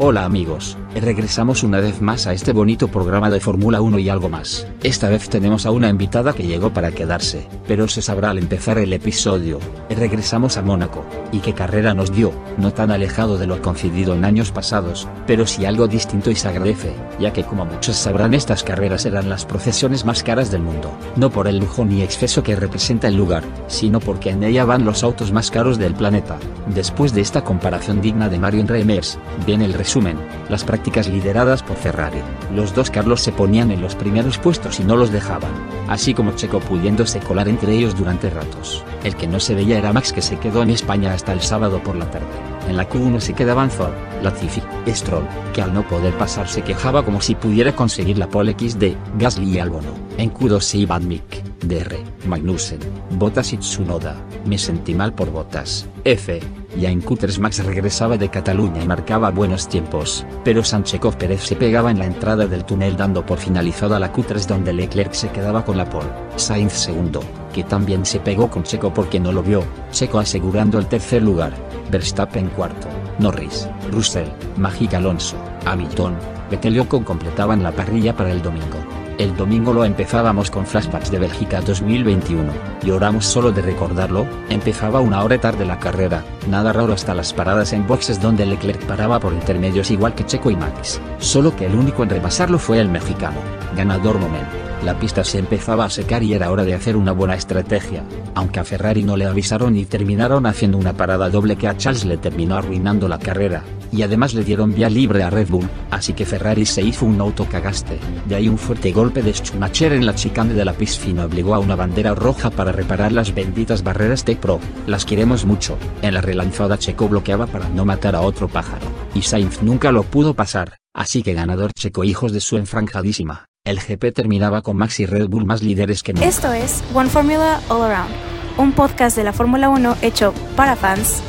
Hola amigos, regresamos una vez más a este bonito programa de Fórmula 1 y algo más. Esta vez tenemos a una invitada que llegó para quedarse, pero se sabrá al empezar el episodio. Regresamos a Mónaco, y qué carrera nos dio, no tan alejado de lo concedido en años pasados, pero sí algo distinto y se agradece, ya que como muchos sabrán estas carreras eran las procesiones más caras del mundo, no por el lujo ni exceso que representa el lugar, sino porque en ella van los autos más caros del planeta. Después de esta comparación digna de Marion Reimers, viene el resumen, las prácticas lideradas por Ferrari. Los dos Carlos se ponían en los primeros puestos y no los dejaban, así como Checo pudiéndose colar entre ellos durante ratos. El que no se veía era Max que se quedó en España hasta el sábado por la tarde. En la Q1 se quedaban Zor, Latifi, Stroll, que al no poder pasar se quejaba como si pudiera conseguir la pole XD, Gasly y Albono. En Q2 se iban Mick, DR, Magnussen, Bottas y Tsunoda. Me sentí mal por Bottas. F. Ya en Q3 Max regresaba de Cataluña y marcaba buenos tiempos, pero Sanchekov Pérez se pegaba en la entrada del túnel dando por finalizada la Q3 donde Leclerc se quedaba con la pole. Sainz segundo, que también se pegó con Checo porque no lo vio, Checo asegurando el tercer lugar, Verstappen cuarto, Norris, Russell, Magic Alonso, Hamilton, Vettel y completaban la parrilla para el domingo. El domingo lo empezábamos con flashbacks de Bélgica 2021, lloramos solo de recordarlo, empezaba una hora tarde la carrera, nada raro hasta las paradas en boxes donde Leclerc paraba por intermedios igual que Checo y Max, solo que el único en repasarlo fue el mexicano, ganador momento. La pista se empezaba a secar y era hora de hacer una buena estrategia, aunque a Ferrari no le avisaron y terminaron haciendo una parada doble que a Charles le terminó arruinando la carrera, y además le dieron vía libre a Red Bull, así que Ferrari se hizo un autocagaste. De ahí un fuerte golpe de Schumacher en la chicane de la piscina obligó a una bandera roja para reparar las benditas barreras Tech Pro. Las queremos mucho. En la relanzada Checo bloqueaba para no matar a otro pájaro, y Sainz nunca lo pudo pasar, así que ganador Checo hijos de su enfranjadísima. El GP terminaba con Max y Red Bull más líderes que nunca. Esto es One Formula All Around, un podcast de la Fórmula 1 hecho para fans,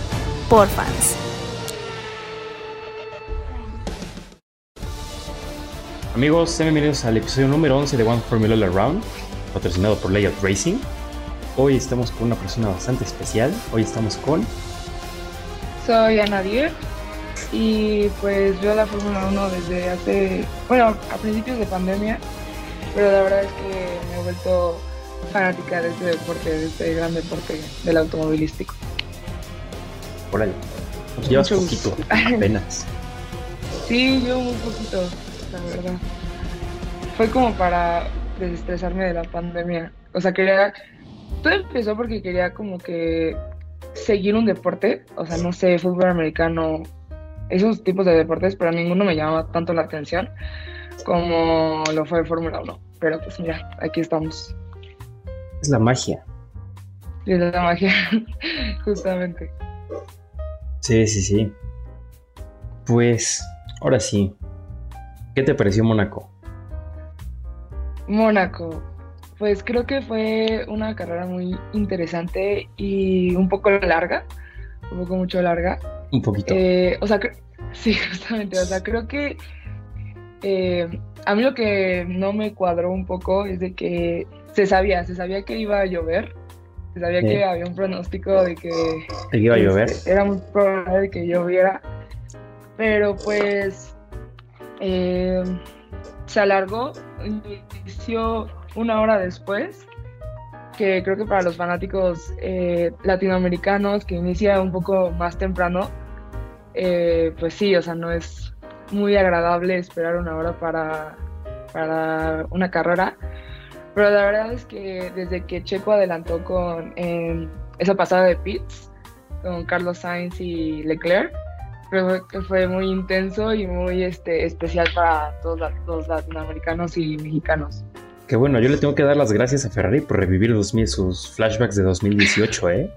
por fans. Amigos, sean bienvenidos al episodio número 11 de One Formula All Around, patrocinado por Layout Racing. Hoy estamos con una persona bastante especial. Hoy estamos con. Soy Ana Dier y pues veo la Fórmula 1 desde hace, bueno, a principios de pandemia, pero la verdad es que me he vuelto fanática de este deporte, de este gran deporte del automovilístico. Por ahí. Nos llevas Mucho poquito, gusto. apenas. Sí, yo muy poquito, la verdad. Fue como para desestresarme de la pandemia. O sea, quería... Todo empezó porque quería como que seguir un deporte, o sea, no sé, fútbol americano, esos tipos de deportes, pero ninguno me llamaba tanto la atención como lo fue Fórmula 1. Pero pues mira, aquí estamos. Es la magia. Es la magia, justamente. Sí, sí, sí. Pues, ahora sí. ¿Qué te pareció Mónaco? Mónaco. Pues creo que fue una carrera muy interesante y un poco larga, un poco mucho larga. Un poquito. Eh, o sea, sí, justamente, o sea, creo que eh, a mí lo que no me cuadró un poco es de que se sabía, se sabía que iba a llover, se sabía Sí. que había un pronóstico de que ¿Te iba a llover? este, era muy probable de que lloviera, pero pues eh, se alargó, inició una hora después, que creo que para los fanáticos eh, latinoamericanos que inicia un poco más temprano, eh, pues sí, o sea, no es muy agradable esperar una hora para, para una carrera. Pero la verdad es que desde que Checo adelantó con esa pasada de pits con Carlos Sainz y Leclerc, creo que fue muy intenso y muy este, especial para todos los latinoamericanos y mexicanos. Que bueno, yo le tengo que dar las gracias a Ferrari por revivir 2000, sus flashbacks de 2018, ¿eh?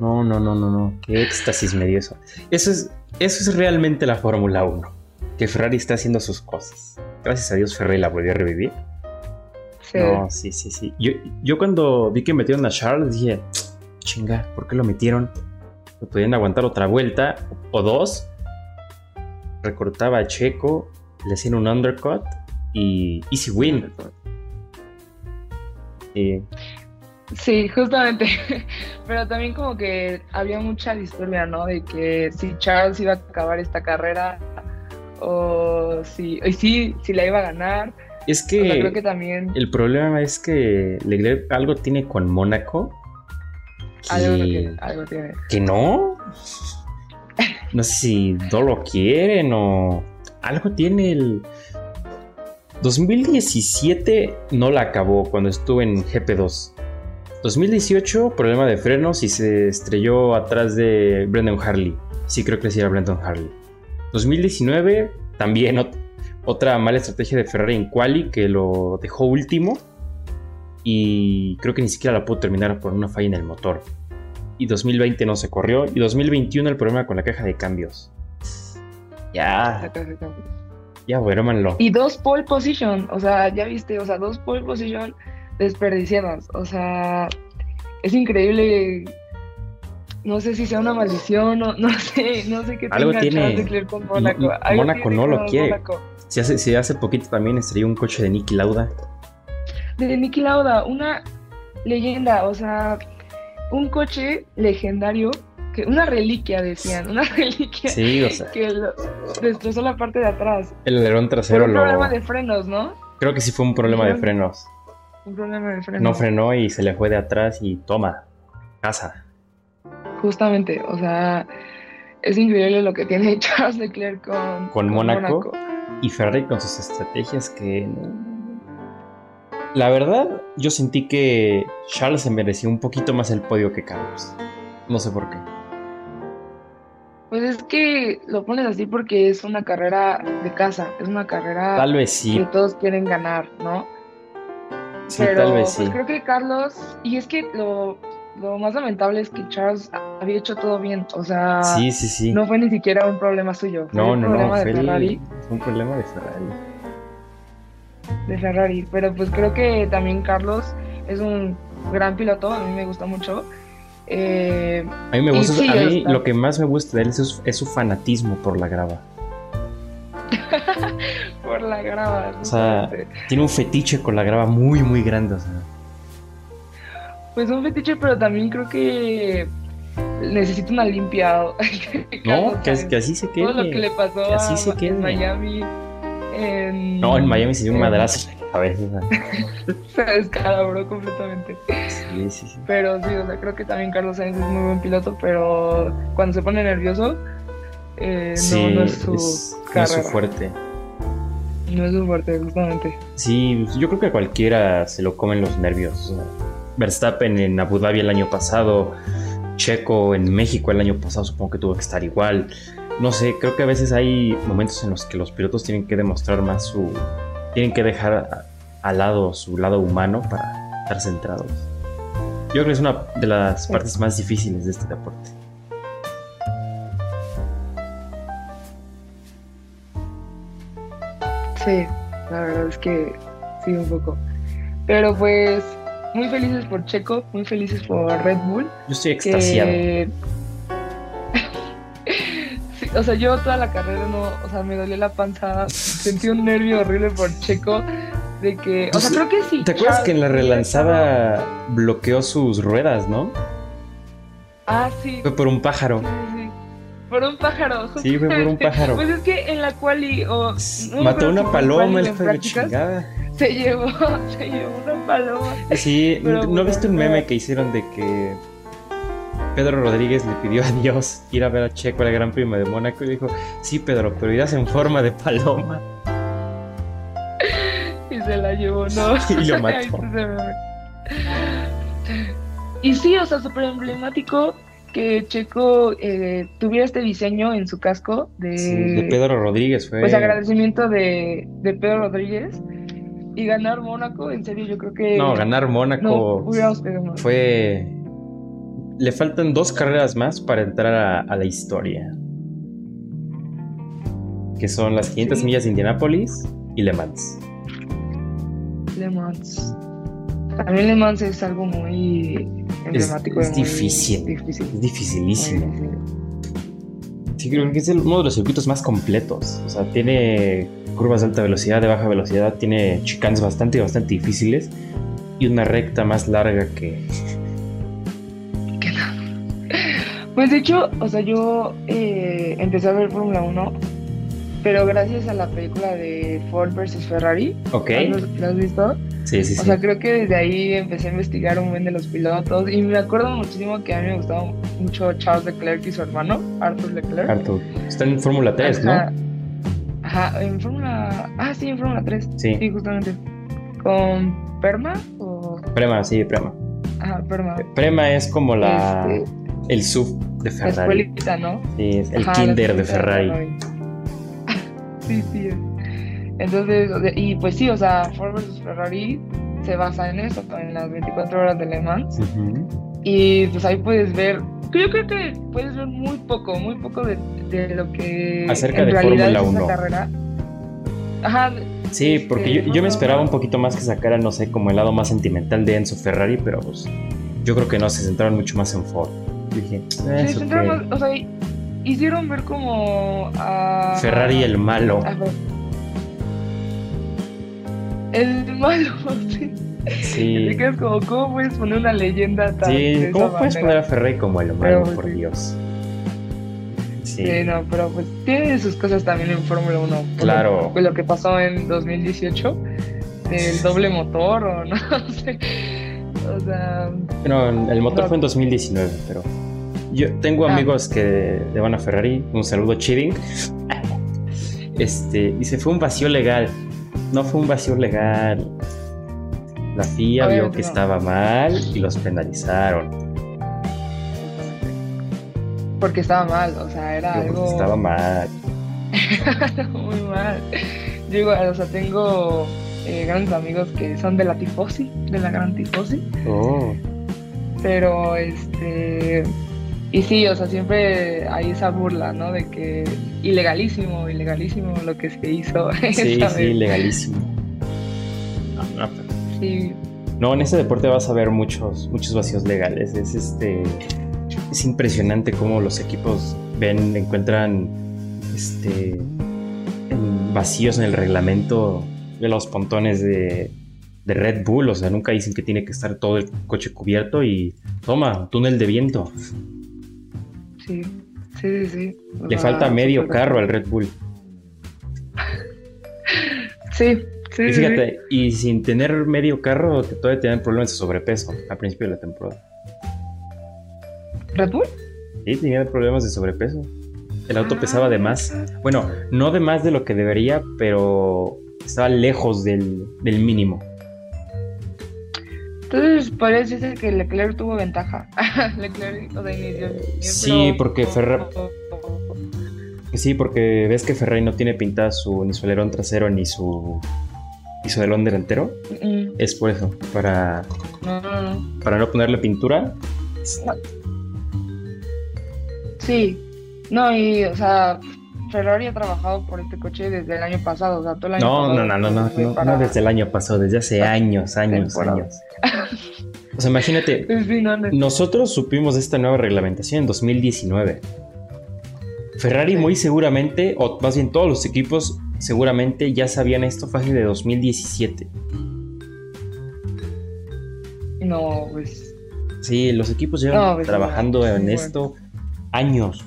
No, no, no, no, no. Qué éxtasis me dio eso. Eso es, eso es realmente la Fórmula 1. Que Ferrari está haciendo sus cosas. Gracias a Dios Ferrari la volvió a revivir. Sí. No, sí, sí, sí. Yo, yo cuando vi que metieron a Charles dije, chinga, ¿por qué lo metieron? No podían aguantar otra vuelta o dos. Recortaba a Checo, le hacían un undercut y easy win. Y Sí, justamente. Pero también como que había mucha discordia, ¿no? De que si Charles iba a acabar esta carrera o si, y sí, si la iba a ganar. Es O sea, que, creo que también el problema es que Leclerc algo tiene con Mónaco. Que, algo tiene, algo tiene. que no. No sé si no lo quieren o algo tiene el. 2017 no la acabó cuando estuvo en GP2. 2018, problema de frenos y se estrelló atrás de Brendan Harley. Sí, creo que sí era Brendan Harley. 2019, también ot- otra mala estrategia de Ferrari en quali que lo dejó último. Y creo que ni siquiera la pudo terminar por una falla en el motor. Y 2020 no se corrió. Y 2021 el problema con la caja de cambios. Ya, ya, duérmanlo. Y dos pole position, o sea, ya viste, o sea, dos pole position desperdiciadas. O sea, es increíble. No sé si sea una maldición, no, no sé, no sé qué Algo tenga tiene- con Mónaco. Mónaco no lo quiere. Si hace, si hace poquito también estrelló un coche de Nicky Lauda. De Niki Lauda, una leyenda, o sea, un coche legendario, que una reliquia decían, una reliquia Sí, o sea, que lo- destrozó la parte de atrás. el alerón Por trasero un lo. problema de frenos, ¿no? Creo que sí fue un problema de frenos. Un problema de frenos. No frenó y se le fue de atrás y toma. Casa. Justamente, o sea, es increíble lo que tiene Charles Leclerc con, Con Mónaco. Y Ferrari con sus estrategias que. La verdad, yo sentí que Charles se merecía un poquito más el podio que Carlos. No sé por qué. Pues es que lo pones así porque es una carrera de casa, es una carrera Tal vez que sí. todos quieren ganar, ¿no? Sí, Pero tal vez sí. pues creo que Carlos, y es que lo, lo más lamentable es que Charles había hecho todo bien, o sea, Sí, sí, sí. no fue ni siquiera un problema suyo, fue No, un no, no. Fue, de el- fue un problema de Ferrari. De Ferrari, pero pues creo que también Carlos es un gran piloto, a mí me gusta mucho. Eh, A mí me gusta, sí, a mí lo que más me gusta de él es su, es su fanatismo por la grava. por la grava. O sea. Tiene un fetiche con la grava muy, muy grande. O sea, Pues un fetiche, pero también creo que necesita una limpia. no, que, que así se quede. Todo lo que le pasó que así a- se quede. en Miami. En, No, en Miami se dio un madrazo en la cabeza. Se descalabró completamente. Sí, sí, sí. Pero sí, o sea, creo que también Carlos Sainz es muy buen piloto, pero cuando se pone nervioso, eh, Sí, no, no es su es, no es su fuerte. No es su fuerte, justamente. Sí, yo creo que a cualquiera se lo comen los nervios. Verstappen en Abu Dhabi el año pasado, Checo en México el año pasado, supongo que tuvo que estar igual. No sé, creo que a veces hay momentos en los que los pilotos tienen que demostrar más su. tienen que dejar al lado su lado humano para estar centrados. Yo creo que es una de las partes más difíciles de este deporte. Sí, la verdad es que sí, un poco. Pero pues, muy felices por Checo, muy felices por Red Bull. Yo estoy extasiado. que- Sí, o sea, yo toda la carrera no, o sea, me dolió la panza, sentí un nervio horrible por Checo de que, o sea, creo que sí. ¿Te acuerdas que en la relanzada bloqueó sus ruedas, no? Ah, sí. Fue por un pájaro. Sí, sí. Por un pájaro. Sí, fue por un pájaro. Pues es que en la quali o no me Mató una fue paloma, la prácticas, chingada. se llevó, se llevó una paloma. Sí, Pero ¿no viste un meme que hicieron de que Pedro Rodríguez le pidió a Dios ir a ver a Checo al Gran Premio de Mónaco y dijo, sí Pedro, pero irás en forma de paloma. Y se la llevó, ¿no? Y lo mató. Y sí, o sea, súper emblemático que Checo eh, tuviera este diseño en su casco de, Sí, de Pedro Rodríguez fue... pues agradecimiento de, de Pedro Rodríguez y ganar Mónaco, en serio, yo creo que No, ganar Mónaco fue... Le faltan dos carreras más para entrar a, a la historia. Que son las 500 Sí. millas de Indianápolis y Le Mans. Le Mans. También Le Mans es algo muy emblemático. es muy difícil. difícil. Es dificilísimo. difícil. Sí, creo que es el- uno de los circuitos más completos. O sea, tiene curvas de alta velocidad, de baja velocidad, tiene chicanes bastante, bastante difíciles y una recta más larga que... Pues de hecho, o sea, yo eh, empecé a ver Fórmula 1 pero gracias a la película de Ford vs Ferrari, Ok. ¿la has visto? Sí, sí, O sí. sea, creo que desde ahí empecé a investigar un buen de los pilotos y me acuerdo muchísimo que a mí me gustaba mucho Charles Leclerc y su hermano, Arthur Leclerc. Arthur. Está en Fórmula 3, ¿no? Ajá. En Fórmula... Ah, sí, en Fórmula 3. Sí. Sí, justamente. ¿Con Perma o...? Prema, sí, Prema. Ajá, Perma. Prema es como la Este, el sub de la Ferrari. escuelita, ¿no? Sí, es el Ajá, la kinder de Ferrari. sí, sí. Entonces, y pues sí, o sea, Ford vs Ferrari se basa en eso, en las 24 horas de Le Mans. Y pues ahí puedes ver, yo creo que puedes ver muy poco, muy poco de, de lo que Acerca en de realidad es esa 1. carrera. Ajá. Sí, este, porque yo, yo me esperaba un 1. poquito más que sacaran, no sé, como el lado más sentimental de Enzo Ferrari, pero pues yo creo que no, se centraron mucho más en Ford. Dije, eh, Sí, eso centramos- que- o sea, hicieron ver como a Ferrari el malo. a- el malo, sí. Quedas como, ¿cómo puedes poner una leyenda tan sí. ¿Cómo puedes manera? poner a Ferrari como el malo, Pero, pues, por sí. Dios? Sí. Sí, no, pero pues tiene sus cosas también en Fórmula 1. Por Claro. Lo que pasó en 2018, del doble motor o no, sé. O sea, No, el motor No. fue en 2019, pero yo tengo Ah. amigos que le van a Ferrari. Un saludo, Cheating. Este, dice, fue un vacío legal. No fue un vacío legal. La FIA vio que no. estaba mal y los penalizaron. porque estaba mal, o sea, era Porque algo Estaba mal. muy mal. Yo igual, o sea, tengo eh, grandes amigos que son de la tifosi, de la gran tifosi, Oh, pero este. Y sí, o sea, siempre hay esa burla, ¿no? De que ilegalísimo, ilegalísimo lo que se hizo. sí, sí, vez. legalísimo. No, no, pero- Sí, No, en ese deporte vas a ver muchos, muchos vacíos legales. Es este. Es impresionante cómo los equipos ven, encuentran este vacíos en el reglamento de los pontones de, de Red Bull. O sea, nunca dicen que tiene que estar todo el coche cubierto y toma, túnel de viento. Sí, sí, sí. sí. Le falta medio carro al Red Bull. Sí, sí. Y sí, fíjate, y sin tener medio carro, que todavía tienen problemas de sobrepeso al principio de la temporada. ¿Red Bull? Sí, tenía problemas de sobrepeso. El auto Ah. pesaba de más. Bueno, no de más de lo que debería, pero estaba lejos del, del mínimo. Entonces, decirse que Leclerc tuvo ventaja. Leclerc, o sea, inició bien, Sí, porque Ferra- Sí, porque ves que Ferrari no tiene pintada su, ni su alerón trasero ni su, ni su alerón delantero. Mm, Es por eso, para, No, no, no. para no ponerle pintura. Sí. No, y, o sea, Ferrari ha trabajado por este coche desde el año pasado. O sea, todo el año No, pasado no, no, no, no, no, para- no desde el año pasado, desde hace años, años, años. O sea, imagínate, Sí, no, no. Nosotros supimos de esta nueva reglamentación en 2019. Ferrari Sí. muy seguramente, o más bien todos los equipos seguramente ya sabían esto fácil de 2017. No, pues. Sí, los equipos llevan No, pues, trabajando en esto años,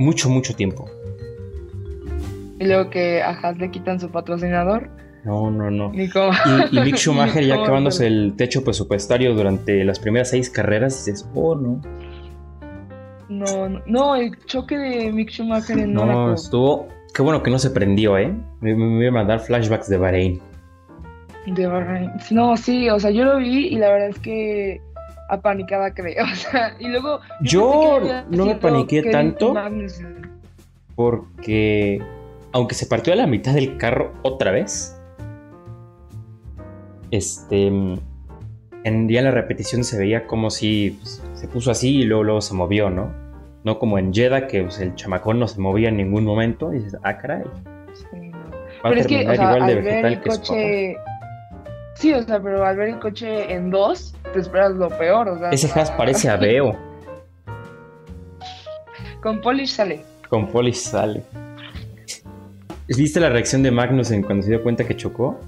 mucho, mucho tiempo. Y luego que a Haas le quitan su patrocinador. No, no, no. Y, y Mick Schumacher ya acabándose el techo presupuestario durante las primeras seis carreras, dices, oh, no. No, no, no, el choque de Mick Schumacher en No, Mónaco. estuvo. Qué bueno que no se prendió, ¿eh? Me, me voy a mandar flashbacks de Bahrein. De Bahrein. No, sí, o sea, yo lo vi y la verdad es que apanicada quedé. O sea, y luego. Yo no me paniqué tanto. Porque, aunque se partió a la mitad del carro otra vez, este, en, en la repetición se veía como si pues, se puso así y luego, luego se movió, ¿no? No como en Jeddah, que pues, el chamacón no se movía en ningún momento. Y dices, ah, caray, Sí, no. va a Pero es que, terminar o sea, igual de al ver el que coche. Sí, o sea, pero al ver el coche en dos, te esperas lo peor. O sea, Ese para- parece Aveo. Con Polish sale. Con Polish sale. ¿Viste la reacción de Magnussen cuando se dio cuenta que chocó?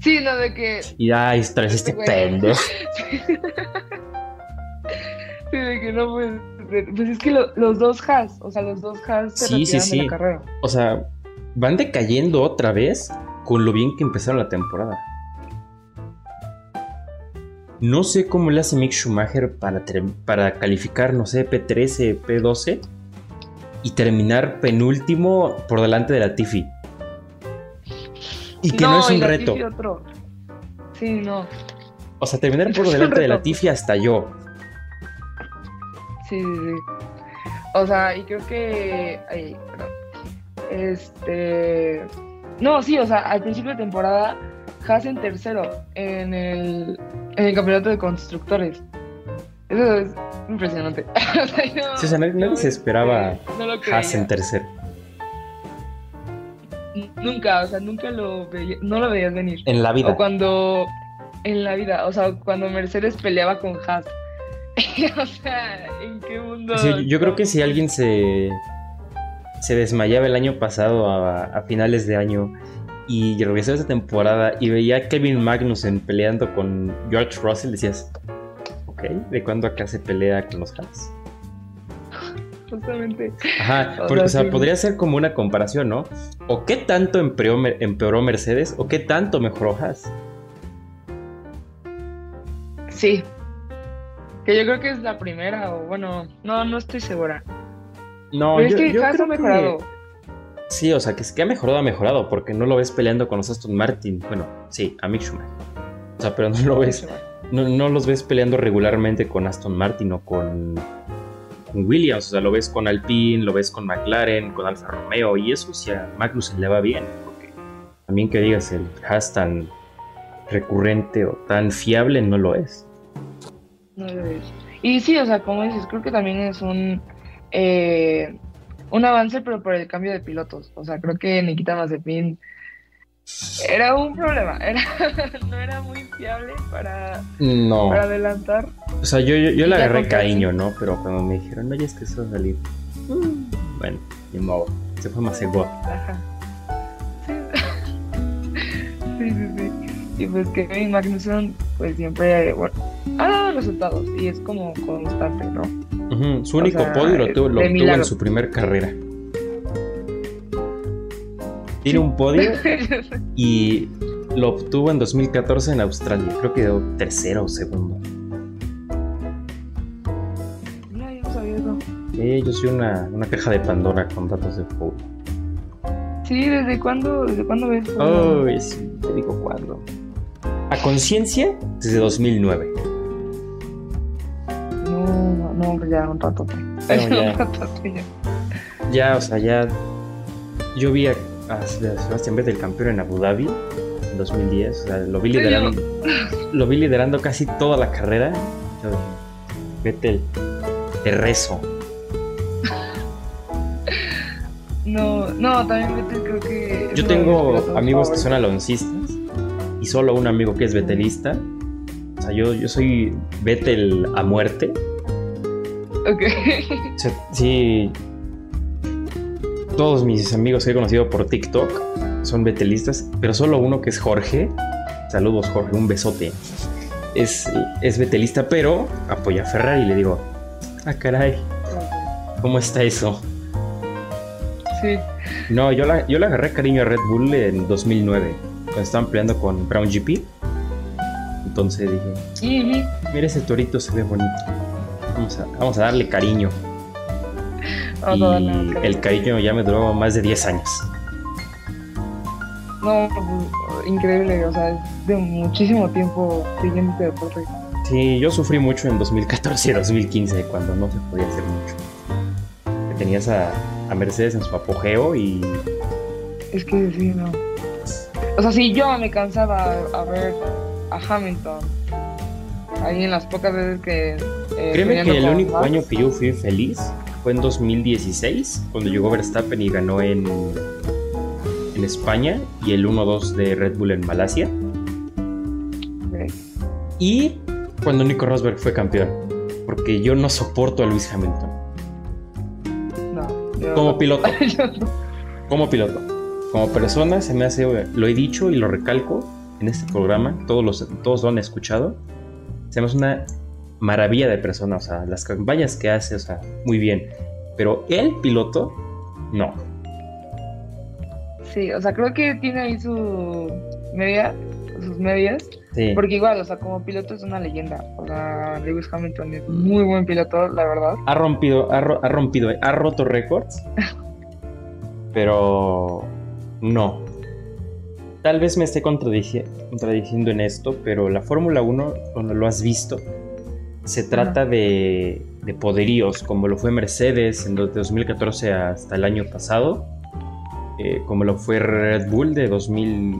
Sí, no, de que. Y ay, traes este Güey. pendejo. Sí, de que no puede, Pues es que lo- los dos Haas, o sea, los dos Haas se Sí, sí, retiraron de sí. la carrera. O sea, van decayendo otra vez con lo bien que empezaron la temporada. No sé cómo le hace Mick Schumacher para, para calificar, no sé, P13, P12 y terminar penúltimo por delante de la Tiffy. Y que no, es un reto. Otro. Sí, no. O sea, terminar por delante de la. Tiffy hasta yo. Sí, sí, sí. O sea, y creo que. Ay. Este. No, sí, o sea, al principio de temporada, Haas en tercero en el, en el campeonato de constructores. Eso es impresionante. o sea, yo- Sí, o sea, nadie- se esperaba no lo Haas en tercero. Nunca, o sea, nunca lo veía, no lo veías venir. En la vida. O cuando en la vida, o sea, cuando Mercedes peleaba con Haas. o sea, ¿en qué mundo? Sí, yo creo que si alguien se, se desmayaba el año pasado a, a finales de año y regresó esa temporada y veía a Kevin Magnussen peleando con George Russell, decías, ok, ¿de cuándo acá se pelea con los Haas? Justamente. Ajá, porque, o sea, sí. podría ser como una comparación, ¿no? O qué tanto empeoró, empeoró Mercedes o qué tanto mejoró Haas. Sí. Que yo creo que es la primera, o bueno, no, no estoy segura. No, Pero es yo, que yo Haas creo ha mejorado. que- Sí, o sea, que, que ha mejorado, ha mejorado, porque no lo ves peleando con los Aston Martin. Bueno, sí, a Mick Schumacher. O sea, pero no lo ves, no, no los ves peleando regularmente con Aston Martin o con, con Williams. O sea, lo ves con Alpine, lo ves con McLaren, con Alfa Romeo, y eso sí a Magnussen le va bien, porque también que digas el Haas tan recurrente o tan fiable no lo es. No lo es. Y sí, o sea, como dices, creo que también es un eh, un avance, pero por el cambio de pilotos. O sea, creo que Nikita Mazepin era un problema. Era, no era muy fiable para, No. para adelantar. O sea, yo, yo, yo le agarré cariño, ¿no? Pero cuando me dijeron, no, ya es que eso va a salir. mm, Bueno, ni modo. Se fue más igual. Ajá. Sí. sí, sí, sí. Y pues Kevin Magnussen, pues siempre, bueno, ha dado resultados y es como constante, ¿no? Su O único sea, podio lo tuvo, lo milagro. en su primer carrera. Tiene un podio y lo obtuvo en 2014 en Australia. Creo que quedó tercero o segundo. no, yo sabía eso. Eh, yo soy una, una caja de Pandora con datos de fútbol. Sí, ¿desde cuándo, desde cuándo ves? Oh, sí, te digo cuándo. A conciencia, desde 2009. No, ya un rato. Pero ya. un ratote ya. Ya, o sea, ya. Yo vi a, a Sebastián Vettel campeón en Abu Dhabi en 2010. O sea, lo vi liderando. Lo vi liderando casi toda la carrera. Yo dije, Vettel, te rezo. No, no, también Vettel creo que. Yo tengo amigos que son aloncistas y solo un amigo que es vetelista. O sea, yo, yo soy Vettel a muerte. Ok. O sea, sí. Todos mis amigos que he conocido por TikTok son vetelistas, pero solo uno que es Jorge. Saludos, Jorge, un besote. Es, es vetelista, pero apoya a Ferrari y le digo, ah, caray, ¿cómo está eso? Sí. No, yo la, yo le agarré cariño a Red Bull en 2009, cuando estaban peleando con Brown GP. Entonces dije, mira ese torito, se ve bonito. Vamos a, vamos a darle cariño. Darle y el cariño ya me duró más de 10 años. No, increíble, o sea, es de muchísimo tiempo siguiendo este deporte. Sí, yo sufrí mucho en 2014 y 2015 cuando no se podía hacer mucho. Que Tenías a, a Mercedes en su apogeo y Es que sí, no. O sea, si yo me cansaba a ver a Hamilton ahí en las pocas veces que. Eh, créeme que el único Max, año que yo fui feliz fue en 2016 cuando llegó Verstappen y ganó en, en España y el 1-2 de Red Bull en Malasia. Y cuando Nico Rosberg fue campeón. Porque yo no soporto a Lewis Hamilton. No, yo- Como piloto. Como piloto. Como persona se me hace, lo he dicho y lo recalco en este programa, todos, los, todos lo han escuchado, se me hace una maravilla de persona, o sea, las campañas que hace, o sea, muy bien. Pero el piloto, no. Sí, o sea, creo que tiene ahí su media, sus medias. Sí. Porque igual, o sea, como piloto es una leyenda. O sea, Lewis Hamilton es muy buen piloto, la verdad. Ha rompido, ha, ro- ha rompido, ha roto récords. pero no. Tal vez me esté contradici- contradiciendo en esto, pero la Fórmula 1, cuando lo has visto, se trata de, de poderíos, como lo fue Mercedes en de 2014 hasta el año pasado, eh, como lo fue Red Bull de 2000,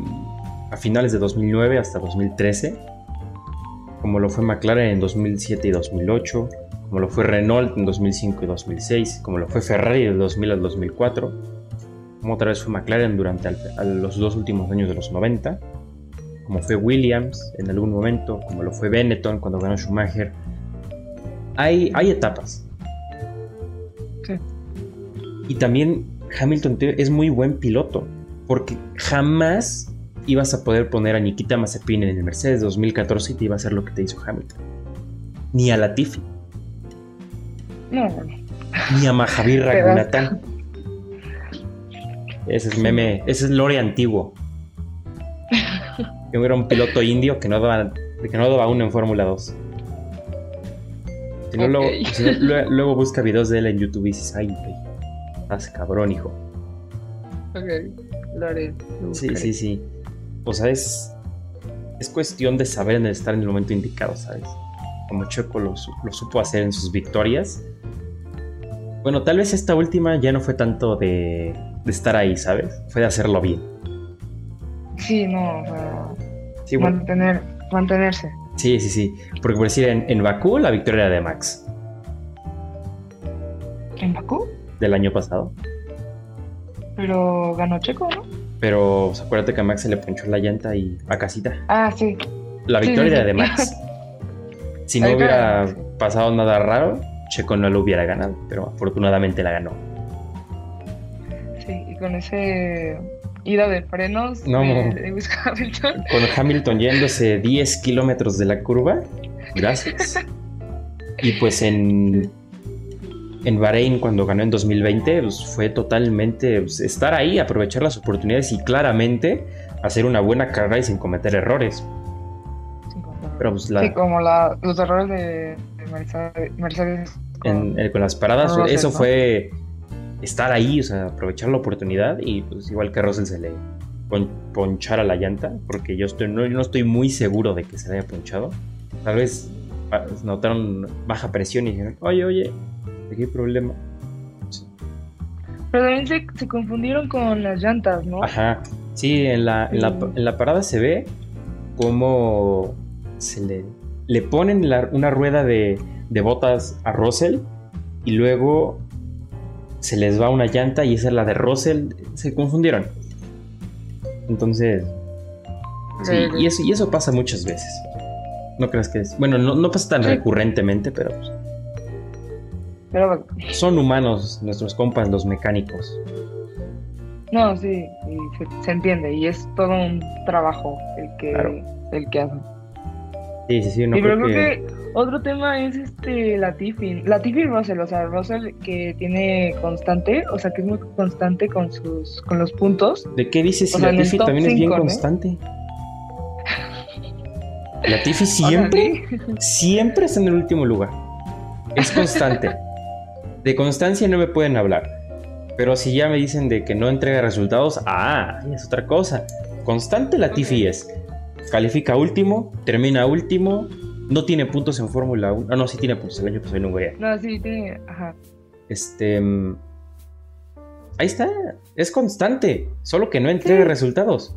a finales de 2009 hasta 2013, como lo fue McLaren en 2007 y 2008, como lo fue Renault en 2005 y 2006, como lo fue Ferrari del 2000 al 2004, como otra vez fue McLaren durante los dos últimos años de los 90, como fue Williams en algún momento, como lo fue Benetton cuando ganó Schumacher. Hay, hay etapas. Sí. Y también Hamilton es muy buen piloto, porque jamás ibas a poder poner a Nikita Mazepin en el Mercedes 2014 y te iba a hacer lo que te hizo Hamilton. Ni a Latifi, No, ni a Mahavir Raghunathan. Ese es meme, ese es lore antiguo. Que era un piloto indio que no daba, que no daba uno en Fórmula 2. Si no, Ok. luego, si no, lue- luego busca videos de él en YouTube y dices, ay, güey, estás cabrón, hijo. Ok, lo haré. lo Sí, sí, sí. O sea, es, es cuestión de saber en estar en el momento indicado, ¿sabes? Como Checo lo, su- lo supo hacer en sus victorias. Bueno, tal vez esta última ya no fue tanto de, de estar ahí, ¿sabes? Fue de hacerlo bien. Sí, no, o sea, Sí, bueno, mantener, mantenerse. Sí, sí, sí. Porque por decir, en, en Bakú la victoria era de Max ¿En Bakú? del año pasado. Pero ganó Checo, ¿no? Pero pues, acuérdate que a Max se le ponchó la llanta y a casita. Ah, sí. La Sí, victoria sí, era de Max. Si no hubiera pasado nada raro, Checo no lo hubiera ganado, pero afortunadamente la ganó. Sí, y con ese ida de frenos No. de Lewis Hamilton. Con Hamilton yéndose 10 kilómetros de la curva, gracias. Y pues en, en Bahrein, cuando ganó en 2020, pues fue totalmente pues, estar ahí, aprovechar las oportunidades y claramente hacer una buena carrera y sin cometer errores. Pero pues la, Sí, como la, los errores de, de Mercedes. Mercedes con- en- eh, con las paradas, eso ¿no? fue estar ahí, o sea, aprovechar la oportunidad y pues igual que a Russell se le pon- ponchara la llanta, porque yo estoy, no, yo no estoy muy seguro de que se le haya ponchado. Tal vez ah, notaron baja presión y dijeron, oye, oye, aquí hay problema. Pero también se, se confundieron con las llantas, ¿no? Ajá, sí, en la, en la, en la parada se ve cómo se le, le ponen la- una rueda de, de botas a Russell y luego se les va una llanta y esa es la de Russell. Se confundieron. Entonces, sí, y eso, y eso pasa muchas veces. No creas que es. Bueno, no, no pasa tan Sí. recurrentemente, pero pues, Pero son humanos nuestros compas, los mecánicos. no, sí, y se, se entiende. Y es todo un trabajo el que, Claro. el que hacen. Sí, sí, sí. No Sí, pero creo creo que- que otro tema es este Latifi. Latifi y Russell, o sea, Russell que tiene constante, o sea, que es muy constante con sus con los puntos. ¿De qué dices O si sea, Latifi top también es bien ¿no? constante? Latifi O sea, siempre, sí. siempre está en el último lugar. Es constante. De constancia no me pueden hablar. Pero si ya me dicen de que no entrega resultados, ah, es otra cosa. Constante Latifi Ok. es. Califica último, termina último, no tiene puntos en Fórmula 1. Ah, no, sí tiene puntos el año pasado en Hungría. No, sí, tiene, ajá. Este. mm, Ahí está. Es constante. Solo que no entrega Sí. resultados.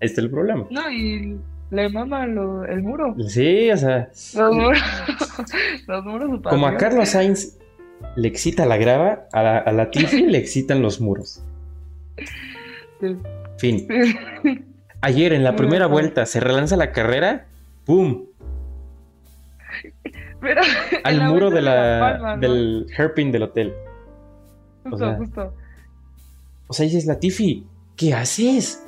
Ahí está el problema. No, y le mama lo- el muro. Sí, o sea. Los muros. los muros Como a. Carlos Sainz le excita la grava, a la, a la Tiffy le excitan los muros. Sí. Fin. Ayer en la primera vuelta se relanza la carrera. ¡Pum! Pero Al muro vuelta de la, Palma, ¿no? del hairpin del hotel. Justo, o sea, justo. O sea, dices, Latifi, ¿qué haces?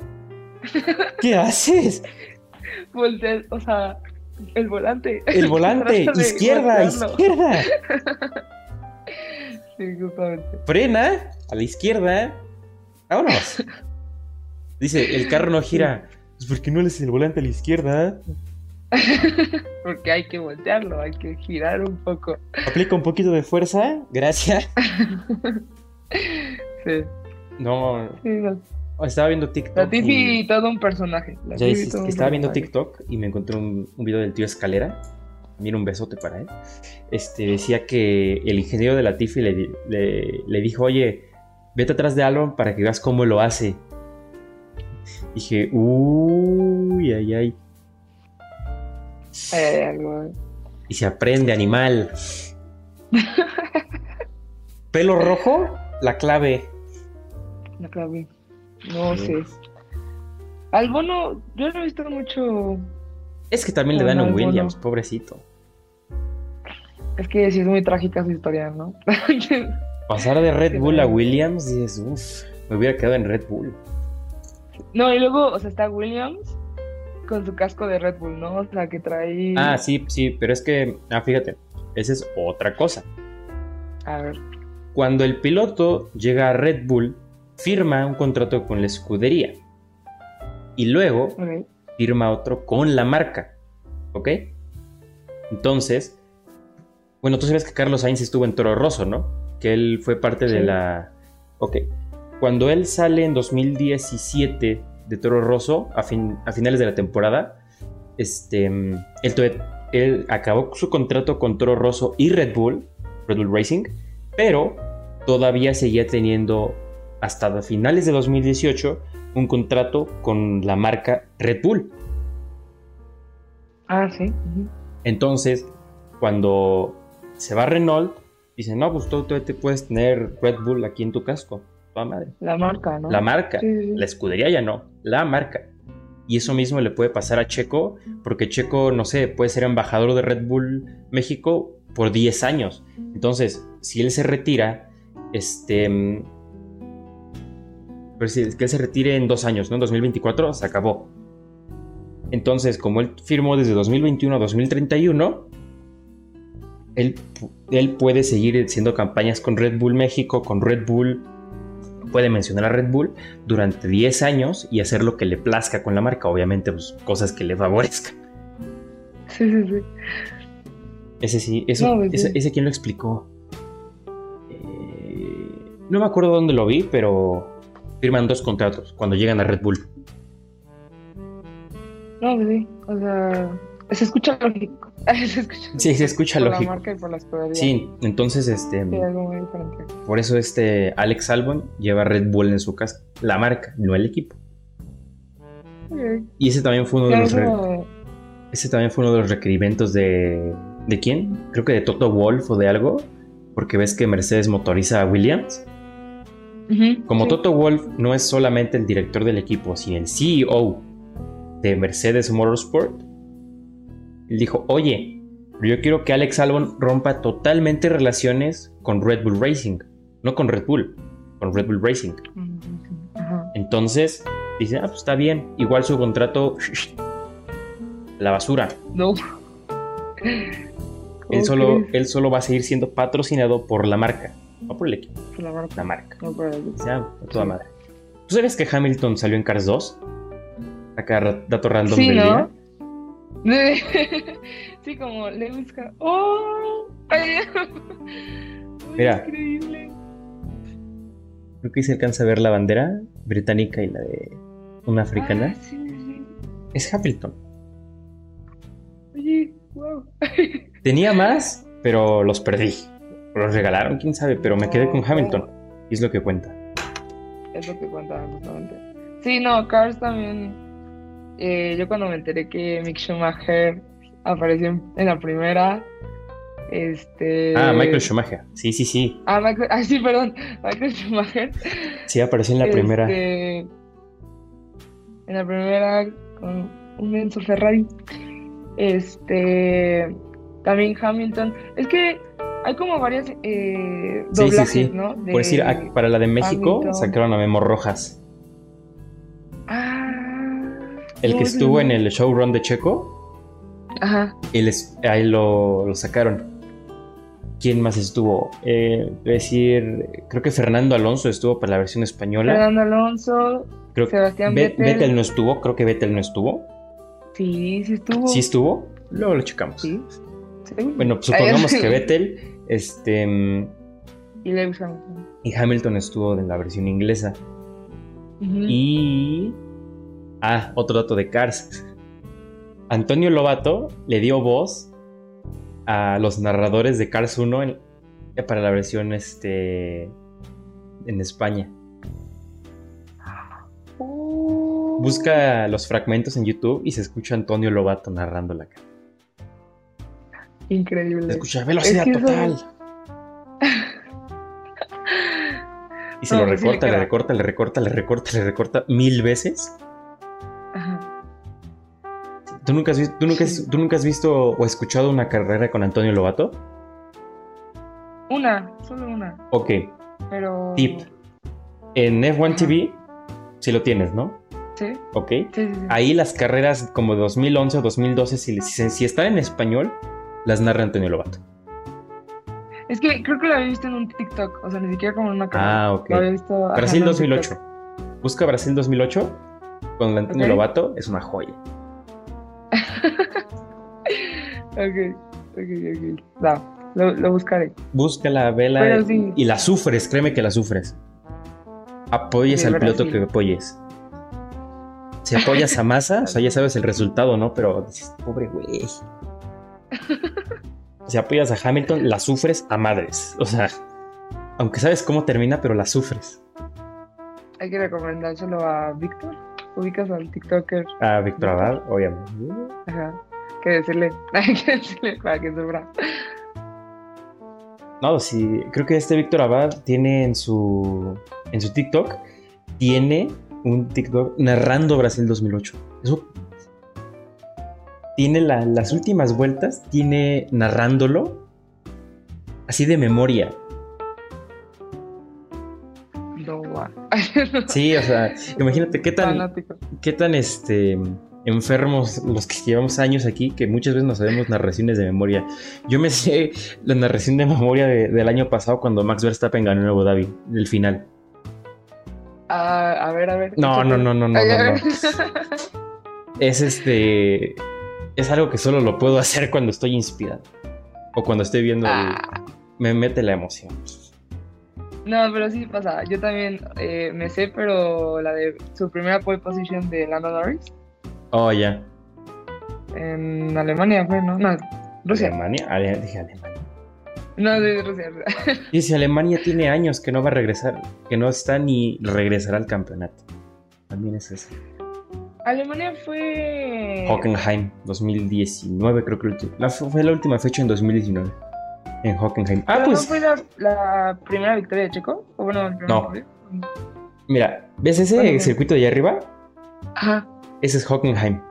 ¿Qué haces? Voltea- o sea, El volante. El volante, izquierda, izquierda. Sí, justamente. Frena a la izquierda. Vámonos. Dice, el carro no gira. Pues ¿por qué no le haces el volante a la izquierda? Porque hay que voltearlo, hay que girar un poco. Aplica un poquito de fuerza. Gracias. Sí, No, sí, no. estaba viendo TikTok. La y- Tiffy, todo un personaje. La Ya dices todo un estaba viendo. TikTok y me encontré un, un video del tío Escalera. Mira, un besote para él. Este, decía que el ingeniero de la Tiffy le, le- le dijo, oye, vete atrás de Alon para que veas cómo lo hace. Dije, uy, ay, ay. Eh. Y se aprende, animal. Pelo rojo, la clave. La clave. No sé. Albono, yo no he visto mucho. Es que también le dan a un Williams, pobrecito. Es que sí es muy trágica su historia, ¿no? Pasar de Red Bull a. Williams, dices, uff, me hubiera quedado en Red Bull. no, y luego, o sea, está Williams con su casco de Red Bull, ¿no? O sea, que trae. Ah, sí, sí, pero es que, ah, fíjate, esa es otra cosa. A ver. Cuando el piloto llega a Red Bull, firma un contrato con la escudería y luego firma otro con la marca, ¿ok? Entonces, bueno, tú sabes que Carlos Sainz estuvo en Toro Rosso, ¿no? Que él fue parte de la... Ok, cuando él sale en 2017 de Toro Rosso, a, fin- a finales de la temporada, este, él, él acabó su contrato con Toro Rosso y Red Bull, Red Bull Racing, pero todavía seguía teniendo hasta finales de 2018 un contrato con la marca Red Bull. Ah, sí. Entonces, cuando se va Renault, dicen, no, pues tú, tú te puedes tener Red Bull aquí en tu casco. Toda madre. La marca, ¿no? La marca. Sí. La escudería ya no, la marca. Y eso mismo le puede pasar a Checo, porque Checo, no sé, puede ser embajador de Red Bull México por 10 años. Entonces, si él se retira, este... mm, Pero si es que él se retire en dos años, ¿no? En 2024 se acabó. Entonces, como él firmó desde 2021 a 2031, él, él puede seguir haciendo campañas con Red Bull México, con Red Bull, puede mencionar a Red Bull durante 10 años y hacer lo que le plazca con la marca, obviamente, pues cosas que le favorezcan. Sí, sí, sí. Ese sí, eso, No, pues, ese, quién lo explicó. Eh, no me acuerdo dónde lo vi, pero firman dos contratos cuando llegan a Red Bull. No, pues sí. O sea, se escucha lógico. se escucha Sí, se escucha por lógico. la marca y por la escudería. Sí, entonces este, Sí, algo muy diferente. por eso este Alex Albon lleva Red Bull en su casa, la marca, no el equipo. Y ese también fue uno de los re- ese también fue uno de los requerimientos de ¿de quién? Creo que de Toto Wolf o de algo, porque ves que Mercedes motoriza a Williams. Como sí. Toto Wolf no es solamente el director del equipo, sino el CEO de Mercedes Motorsport, él dijo, oye, pero yo quiero que Alex Albon rompa totalmente relaciones con Red Bull Racing, no con Red Bull, con Red Bull Racing. Ajá. Entonces, dice, ah, pues está bien, igual su contrato, la basura. No. Él ¿Cómo solo, él solo va a seguir siendo patrocinado por la marca, no por el equipo, Por la marca. la marca. No, por el- O sea, a toda Sí. madre. ¿Tú sabes que Hamilton salió en Cars 2? Acá dato random Sí, del ¿no? día. sí, como Lewis Hamilton. ¡Oh! Ay, Mira. increíble. Creo que ahí se alcanza a ver la bandera británica y la de una africana. Ah, sí, sí. Es Hamilton. Oye, wow. Tenía más, pero los perdí. Los regalaron, quién sabe, pero me quedé con. Hamilton. Y es lo que cuenta. Es lo que cuenta justamente. Sí, no, Cars también. Eh, yo cuando me enteré que Mick Schumacher apareció en, la primera. Este. Ah, Michael Schumacher. Sí, sí, sí. Ah, Michael- ah, sí, perdón. Michael Schumacher. Sí, apareció en la primera. Este, en la primera con un menso Ferrari. Este. También Hamilton. Es que hay como varias eh, Sí, sí, doblajes, sí. ¿no? De- Por decir, ah, para la de México Hamilton. sacaron a Memo Rojas. El que estuvo en el showrun de Checo. Ajá. él es- ahí lo, lo sacaron. ¿Quién más estuvo? Eh, voy a decir, creo que Fernando Alonso estuvo para la versión española. Fernando Alonso, Creo que Sebastián Ve- Vettel. Vettel no estuvo, creo que Vettel no estuvo. Sí, sí estuvo. ¿Sí estuvo? Luego lo checamos. Sí. Sí. Bueno, pues supongamos que Vettel este, Y Lewis Hamilton. y Hamilton estuvo en la versión inglesa. Y. Ah, otro dato de Cars. Antonio Lobato le dio voz a los narradores de Cars 1 en- para la versión este, en España. Busca los fragmentos en YouTube y se escucha a Antonio Lobato narrando la cara. Increíble. Se escucha velocidad Es que eso- total. Y se No, lo sí le recorta, le recorta, le recorta, le recorta, le recorta mil veces. ¿Tú nunca has, visto, tú nunca has- Sí. tú nunca has visto o escuchado una carrera con Antonio Lobato? Una, solo una. Ok, Pero. Tip. en F1 Ajá. TV, si lo tienes, ¿no? Sí, Ok. sí, sí. sí. Ahí las carreras como 2011 o 2012, si, si, si están en español, las narra Antonio Lobato. Es que creo que la había visto en un TikTok. O sea, ni siquiera como en una carrera. Ah, ok. La había visto. Brasil en un 2008. TikTok. Busca Brasil 2008 con Antonio Ok. Lobato, es una joya. Ok, ok, ok. No, lo, lo buscaré. Búscala, vela y- sí. y la sufres, créeme que la sufres. Apoyes al piloto que apoyes. Si apoyas a Massa, o sea, ya sabes el resultado, ¿no? Pero dices, pobre güey. Si apoyas a Hamilton, la sufres a madres. O sea, aunque sabes cómo termina, pero la sufres. Hay que recomendárselo a Víctor. Ubicas al TikToker. A Víctor Abad, obviamente. Ajá. Que decirle. Hay que decirle para que sufra. No, sí, creo que este Víctor Abad tiene en su en su TikTok tiene un TikTok narrando Brasil 2008. Eso tiene la- las últimas vueltas, tiene narrándolo así de memoria. Sí, o sea, imagínate qué tan Fanático. qué tan este enfermos los que llevamos años aquí que muchas veces no sabemos narraciones de memoria. Yo me sé la narración de memoria de- del año pasado cuando Max Verstappen ganó en Abu Dhabi, el final. Ah, a ver, a ver. No, no, no, no, no, Ay. Es este. Es algo que solo lo puedo hacer cuando estoy inspirado. O cuando estoy viendo. el- Ah. me mete la emoción. No, pero sí pasa. Yo también eh, me sé, pero la de su primera pole position de Lando Norris Oh, ya. en Alemania fue, ¿no? No, Rusia. Alemania. Ale- dije Alemania. No, de Rusia. Dice: Alemania tiene años que no va a regresar. Que no está ni regresará al campeonato. También es eso. Alemania fue. Hockenheim, 2019, creo que la- fue la última fecha en 2019. En Hockenheim. Ah, ¿Pero pues. ¿No fue la, la primera victoria de Checo? ¿O bueno, el No. Mira, ¿ves ese Bueno, circuito de allá arriba? Ajá. Ese es Hockenheim.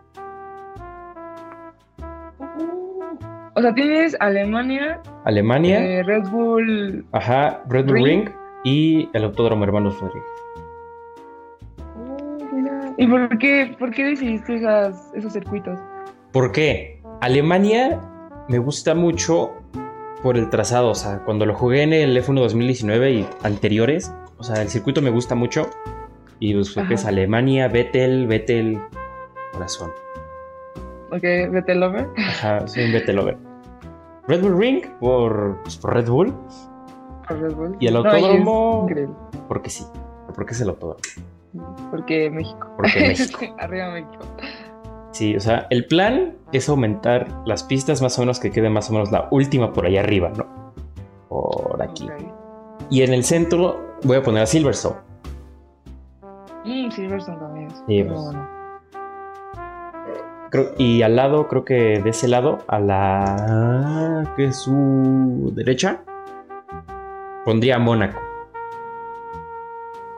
O sea, tienes Alemania, Alemania. eh, Red Bull. Ajá, Red Bull Ring. Ring y el Autódromo Hermanos Rodríguez. Oh, mira. ¿Y por qué, por qué decidiste esas, esos circuitos? ¿Por qué? Alemania me gusta mucho por el trazado, o sea, cuando lo jugué en el F1 2019 y anteriores, o sea, el circuito me gusta mucho y pues fue que es. Alemania, Vettel, Vettel, corazón. Ok, Vettel Lover. Ajá, soy un Vettel over. Red Bull Ring por, pues, por Red Bull, por Red Bull. ¿Y el No, autódromo? increíble. porque sí, porque es el autódromo, Porque México. porque México. Arriba México. Sí, o sea, el plan es aumentar las pistas más o menos que quede más o menos la última por allá arriba, ¿no? Por aquí. Y en el centro voy a poner a Silverstone. Mm, Silverstone también es. Sí, pues. bueno. Creo- y al lado, creo que de ese lado, a la que es su derecha, pondría Mónaco.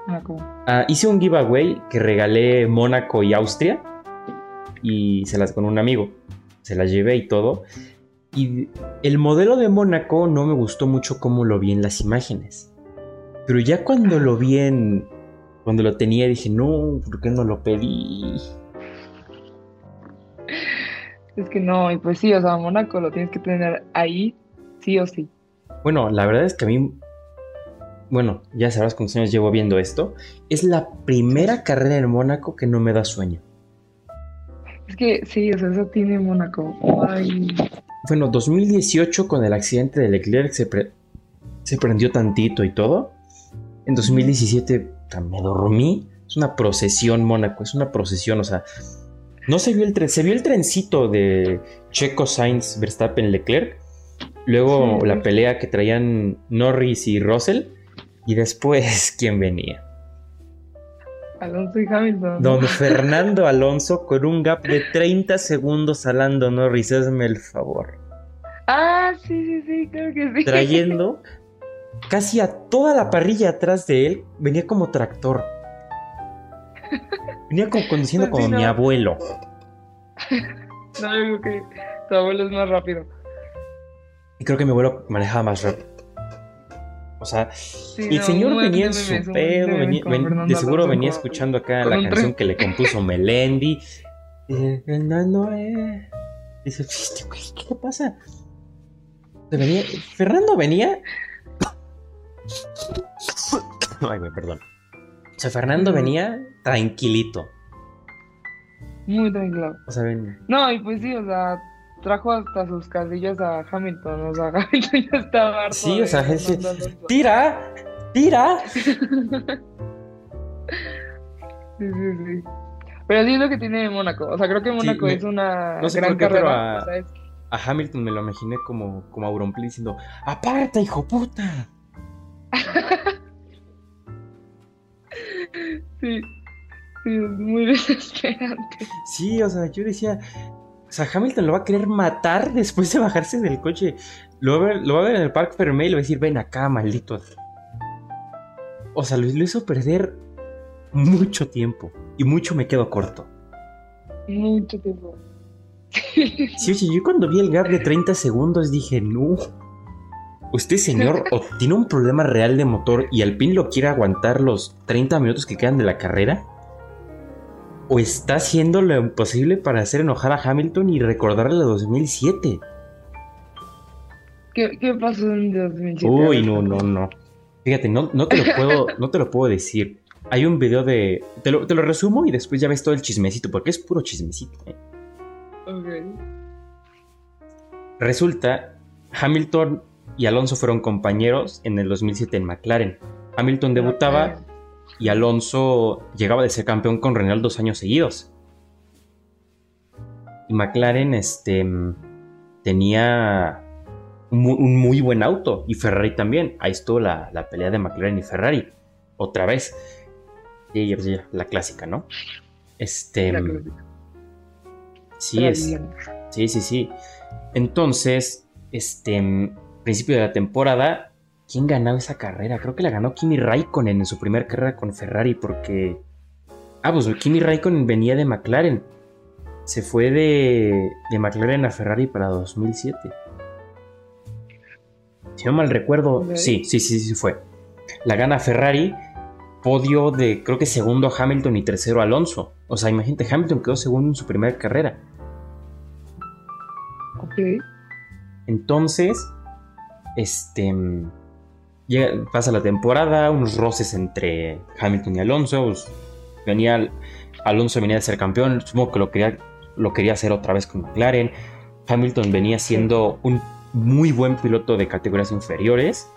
Ah, como- Ah, hice un giveaway que regalé Mónaco y Austria y se las con un amigo. Se las llevé y todo. Y el modelo de Mónaco no me gustó mucho como lo vi en las imágenes. Pero ya cuando lo vi en. Cuando lo tenía dije, no, ¿por qué no lo pedí? Es que no, y pues sí, o sea, Mónaco lo tienes que tener ahí, sí o sí. Bueno, la verdad es que a mí, bueno, ya sabrás cuántos años llevo viendo esto, es la primera carrera en Mónaco que no me da sueño. Es que sí, o sea, eso tiene Mónaco. Ay. Bueno, 2018 con el accidente de Leclerc se, pre- se prendió tantito y todo. En 2017 me dormí. Es una procesión Mónaco, es una procesión, o sea, no se vio el tren, se vio el trencito de Checo Sainz, Verstappen, Leclerc. Luego Sí. la pelea que traían Norris y Russell. Y después, ¿quién venía? Alonso y Hamilton. Don Fernando Alonso con un gap de 30 segundos a Lando Norris, hazme el favor. Ah, sí, sí, sí, creo que sí. Trayendo casi a toda la parrilla atrás de él, venía como tractor. Venía como conduciendo Pues como mi abuelo. No, yo creo que tu abuelo es más rápido. Y creo que mi abuelo manejaba más rápido. O sea, Sí, el no, señor venía en su pedo, venía- ven- de seguro Alonso venía escuchando acá la canción que le compuso Melendi. Eh, Fernando, eh. Dice, "Este güey, ¿qué pasa? Venía- Fernando venía. Ay, güey, perdón. O sea, Fernando venía tranquilito. Muy tranquilo. O sea, ven. No, y pues sí, o sea, trajo hasta sus casillas a Hamilton. O sea, Hamilton ya estaba harto. Sí, o sea, Alonso. ¡Tira! ¡Tira! Sí, sí, sí. Pero sí es lo que tiene Mónaco. O sea, creo que Mónaco me- es una no sé gran por qué, pero carrera. a- es- A Hamilton me lo imaginé como, como Auronplay diciendo: ¡Apárate, hijo puta! Sí, sí, es muy desesperante. Sí, o sea, yo decía, o sea, Hamilton lo va a querer matar después de bajarse del coche. Lo va a ver, lo va a ver en el Parque Fermé y le va a decir, ven acá, maldito. O sea, lo, lo hizo perder mucho tiempo. Y mucho me quedo corto. Mucho tiempo. Sí, oye, yo cuando vi el gap de 30 segundos dije, no. Usted, señor, o tiene un problema real de motor y Alpine lo quiere aguantar los 30 minutos que quedan de la carrera. O está haciendo lo imposible para hacer enojar a Hamilton y recordarle a 2007. ¿Qué, qué pasó en 2007? Uy, no, no, no. Fíjate, no, no te lo puedo, no te lo puedo decir. Hay un video de. Te lo, te lo resumo y después ya ves todo el chismecito, porque es puro chismecito. ¿eh? Ok. Resulta, Hamilton y Alonso fueron compañeros en el 2007 en McLaren. Hamilton debutaba y Alonso llegaba de ser campeón con Renault dos años seguidos. Y McLaren este, tenía un mu- un muy buen auto y Ferrari también. Ahí estuvo la, la pelea de McLaren y Ferrari. Otra vez. Y pues ya, la clásica, ¿no? Este. Clásica. Sí, es. Sí, sí, sí. Entonces, este, principio de la temporada, ¿quién ganaba esa carrera? Creo que la ganó Kimi Raikkonen en su primera carrera con Ferrari porque... Ah, pues Kimi Raikkonen venía de McLaren. Se fue de, de McLaren a Ferrari para 2007. Si no mal recuerdo, sí, sí, sí, sí fue. La gana Ferrari, podio de creo que segundo Hamilton y tercero Alonso. O sea, imagínate, Hamilton quedó segundo en su primera carrera. Ok. Entonces, este. Llega- pasa la temporada, unos roces entre Hamilton y Alonso. pues, venía, Alonso venía de ser campeón, supongo que lo quería, lo quería hacer otra vez con McLaren. Hamilton venía siendo un muy buen piloto de categorías inferiores.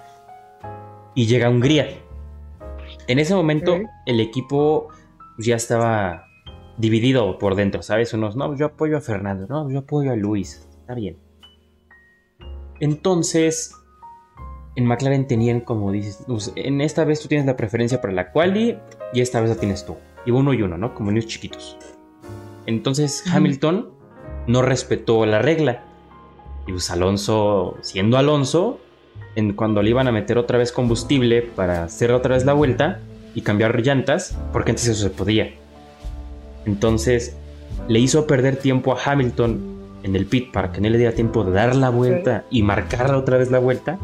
Y llega a Hungría. En ese momento, el equipo pues, ya estaba dividido por dentro, ¿sabes? Unos, no, yo apoyo a Fernando, no, yo apoyo a Luis. Está bien. Entonces, en McLaren tenían, como dices, pues, en esta vez tú tienes la preferencia para la quali y esta vez la tienes tú. Y uno y uno, ¿no? Como niños chiquitos. Entonces. Hamilton no respetó la regla. Y pues Alonso, siendo Alonso, en cuando le iban a meter otra vez combustible para hacer otra vez la vuelta y cambiar llantas, porque antes eso se podía. Entonces, le hizo perder tiempo a Hamilton en el pit para que no le diera tiempo de dar la vuelta y marcar otra vez la vuelta.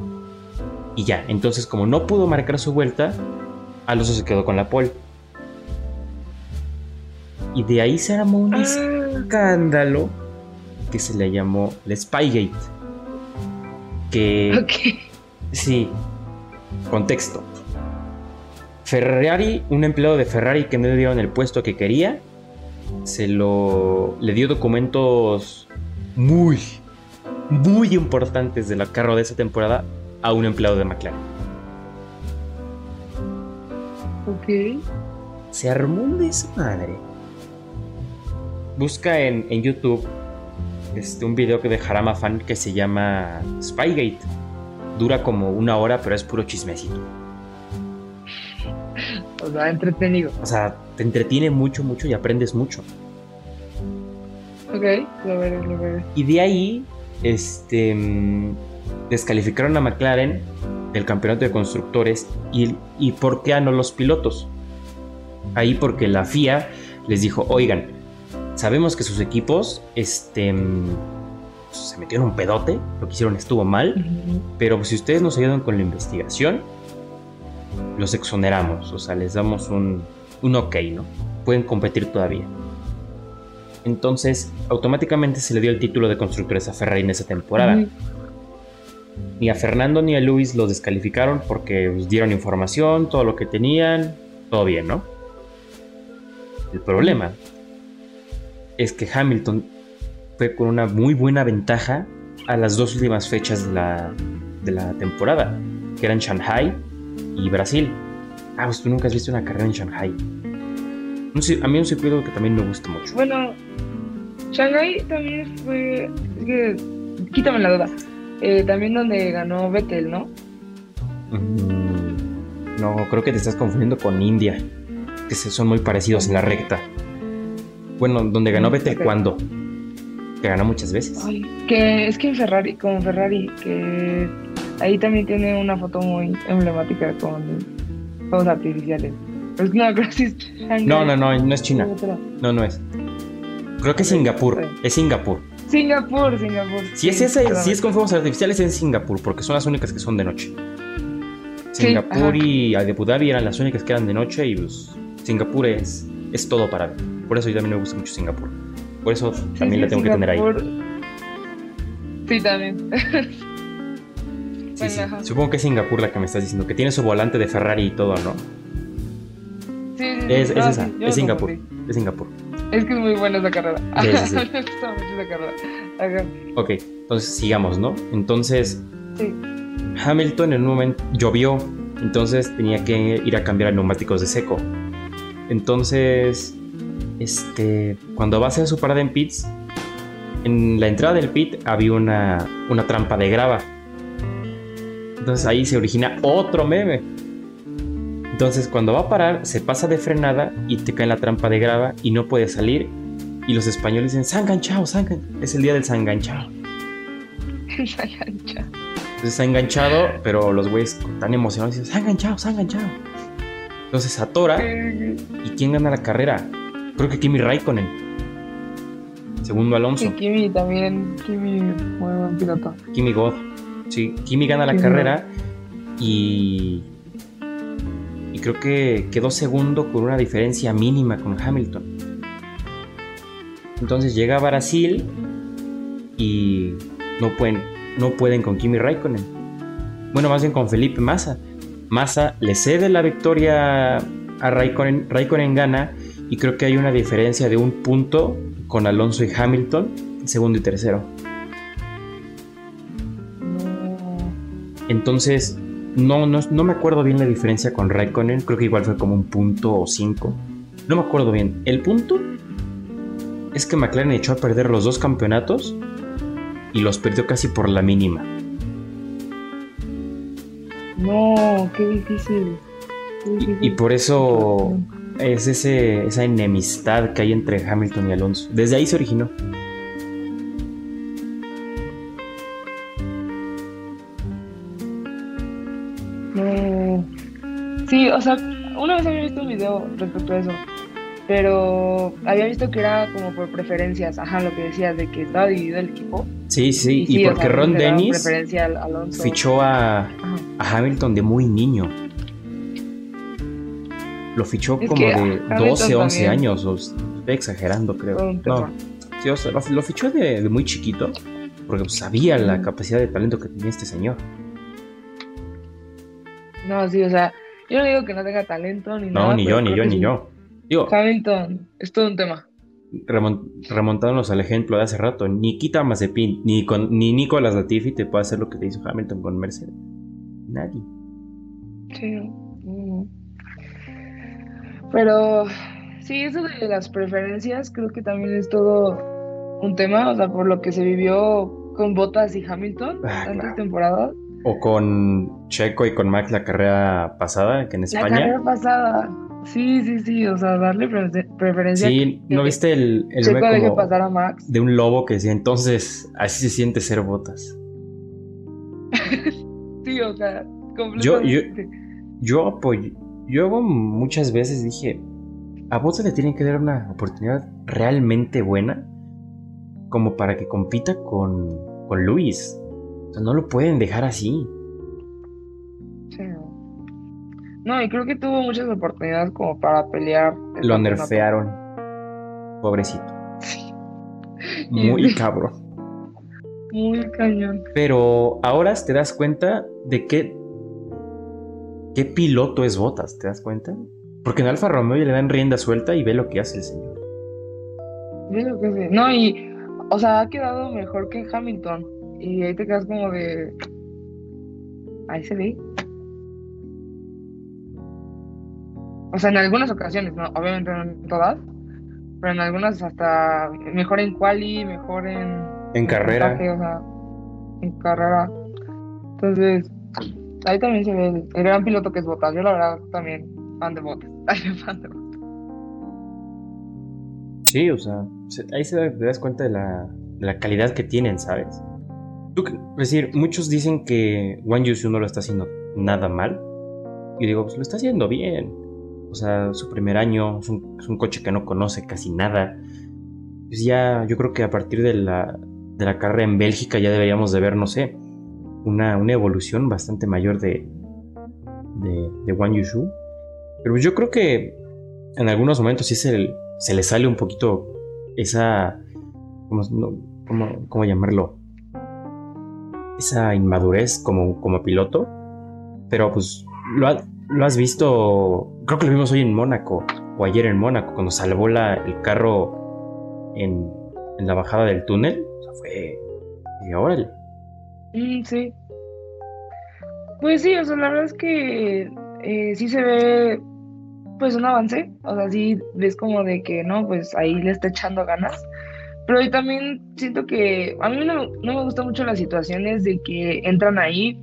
Y ya, entonces como no pudo marcar su vuelta, Alonso se quedó con la pole. Y de ahí se armó un Ah, escándalo que se le llamó el Spygate. Que Ok. Sí. Contexto. Ferrari, un empleado de Ferrari que no le dieron el puesto que quería, se lo le dio documentos muy, muy importantes del carro de esa temporada a un empleado de McLaren. Ok. Se armó un desmadre. Busca en, en YouTube este, un video que de Harama Fan que se llama Spygate. Dura como una hora, pero es puro chismecito. O sea, entretenido. O sea, te entretiene mucho, mucho y aprendes mucho. Ok, lo veré, lo veré. Y de ahí, este, descalificaron a McLaren del campeonato de constructores y, y ¿por qué a no los pilotos? Ahí porque la FIA les dijo, oigan, sabemos que sus equipos, este, se metieron un pedote, lo que hicieron estuvo mal, pero si ustedes nos ayudan con la investigación, los exoneramos, o sea, les damos un, un ok, ¿no? Pueden competir todavía. Entonces, automáticamente se le dio el título de constructores a Ferrari en esa temporada. Ni a Fernando ni a Luis los descalificaron porque pues, dieron información, todo lo que tenían, todo bien, ¿no? El problema es que Hamilton fue con una muy buena ventaja a las dos últimas fechas de la, de la temporada, que eran Shanghai y Brasil. Ah, pues tú nunca has visto una carrera en Shanghai. Un a mí un circuito que también me gusta mucho. Bueno, Shanghai también fue. Quítame la duda. Eh, también donde ganó Vettel, ¿no? Mm, no, creo que te estás confundiendo con India, que son muy parecidos en la recta. Bueno, donde ganó Vettel Ok. cuando? Que ganó muchas veces. Ay, que es que en Ferrari, con Ferrari, que ahí también tiene una foto muy emblemática con fuegos artificiales. Pero es que no creo es No, no, no, no es China. No, no es. Creo que es Singapur. Es Singapur. Singapur, Singapur. Si es Sí, ese, si es con fuegos artificiales, es en Singapur, porque son las únicas que son de noche. Sí, Singapur ajá. y Abu Dhabi eran las únicas que eran de noche y pues Singapur es, es todo para ver. Por eso yo también me gusta mucho Singapur. Por eso Sí, también sí, la tengo que tener ahí. Singapur. Sí, también. Sí, sí. Supongo que es Singapur la que me estás diciendo, que tiene su volante de Ferrari y todo, ¿no? Sí, sí, sí. Es, es No, esa, sí, yo es Singapur. Es Singapur. Es que es muy buena esa carrera. Sí. Me gusta mucho esa carrera. Ajá. Ok, entonces sigamos, ¿no? Entonces, Sí. Hamilton en un momento llovió, entonces tenía que ir a cambiar a neumáticos de seco. Entonces, este, cuando va a hacer su parada en pits, en la entrada del pit había una, una trampa de grava. Entonces ahí se origina otro meme. Entonces cuando va a parar, se pasa de frenada y te cae en la trampa de grava y no puede salir. Y los españoles dicen, Sanganchao, Sangan. Es el día del Sanganchao. Esa gancha. Entonces se ha enganchado, pero los güeyes tan emocionados dicen, se ha enganchado, se ha enganchado. Entonces se atora. ¿Y quién gana la carrera? Creo que Kimi Raikkonen. Segundo Alonso. Sí, Kimi también. Kimi, muy buen piloto. Kimi God. Sí, Kimi gana la Kimi carrera y. Y creo que quedó segundo con una diferencia mínima con Hamilton. Entonces llega a Brasil y no pueden, no pueden con Kimi Raikkonen. Bueno, más bien con Felipe Massa. Massa le cede la victoria a Raikkonen, Raikkonen gana y creo que hay una diferencia de un punto con Alonso y Hamilton, segundo y tercero. Entonces, no, no, no me acuerdo bien la diferencia con Raikkonen. Creo que igual fue como un punto o cinco. No me acuerdo bien. El punto es que McLaren echó a perder los dos campeonatos y los perdió casi por la mínima. No, qué difícil. Qué Y, difícil. y por eso es ese, esa enemistad que hay entre Hamilton y Alonso. Desde ahí se originó. Había visto un video respecto a eso, pero había visto que era como por preferencias, ajá, lo que decías, de que estaba dividido el equipo. Sí, sí, y, sí, o porque sea, Ron Dennis al fichó a, a Hamilton de muy niño. Lo fichó Es como de Hamilton 12, 11 también años, o estoy exagerando creo. No. Sí, o sea, lo, lo fichó de, de muy chiquito porque pues, sabía la capacidad de talento que tenía este señor. No, sí, o sea, yo no digo que no tenga talento ni nada. No, ni yo, ni yo, ni yo. Digo, Hamilton es todo un tema. remon- remontándonos al ejemplo de hace rato, ni Kita Mazepin, ni, con, ni Nicolas Latifi te puede hacer lo que te hizo Hamilton con Mercedes. Nadie. Sí, no. Pero sí, eso de las preferencias creo que también es todo un tema, o sea, por lo que se vivió con Bottas y Hamilton Ah, tantas claro. temporadas. O con Checo y con Max la carrera pasada, que en La España. carrera pasada. Sí, sí, sí, o sea, darle pre- preferencia Sí, ¿no viste el, el Checo como pasar a Max. de un lobo que decía entonces así se siente ser botas? Sí, o sea, Yo- completamente. Yo apoyo, yo muchas veces dije, a Bottas le tienen que dar una oportunidad realmente buena como para que compita con, con Luis. O sea, no lo pueden dejar así. Sí, no. Y creo que tuvo muchas oportunidades como para pelear. el Lo nerfearon. Pobrecito. Sí, Muy Sí. cabrón. muy cañón. Pero ahora te das cuenta de qué, qué piloto es Botas, ¿te das cuenta? Porque en Alfa Romeo ya le dan rienda suelta y ve lo que hace el señor. Yo creo que sí. No, y, o sea, ha quedado mejor que Hamilton. Y ahí te quedas como de. Ahí se ve. O sea, en algunas ocasiones, ¿no? Obviamente no en todas. Pero en algunas hasta mejor en quali, mejor en. En carrera. puntaje, o sea, en carrera. Entonces, ahí también se ve el, el gran piloto que es Bottas. Yo, la verdad, también fan de Bottas. Ay, fan de Bottas. Sí, o sea, se- ahí se te das cuenta de la, de la calidad que tienen, ¿sabes? Es decir, muchos dicen que Wang Yusu no lo está haciendo nada mal. Y digo, pues lo está haciendo bien. O sea, su primer año es un, coche que no conoce casi nada. Pues ya, yo creo que a partir de la, de la carrera en Bélgica ya deberíamos de ver, no sé, una, una evolución bastante mayor de, de, de Wang Yushu. Pero yo creo que en algunos momentos sí se, se le sale un poquito esa. ¿Cómo, cómo- cómo llamarlo? Esa inmadurez como, como piloto. Pero pues lo, ha- lo has visto. Creo que lo vimos hoy en Mónaco. O ayer en Mónaco, cuando salvó la, el carro en, en la bajada del túnel. O sea, fue. Y órale. Mm, sí. Pues sí, o sea, la verdad es que eh, sí se ve pues un avance, o sea, sí ves como de que no, pues ahí le está echando ganas, pero yo también siento que a mí no, no me gustan mucho las situaciones de que entran ahí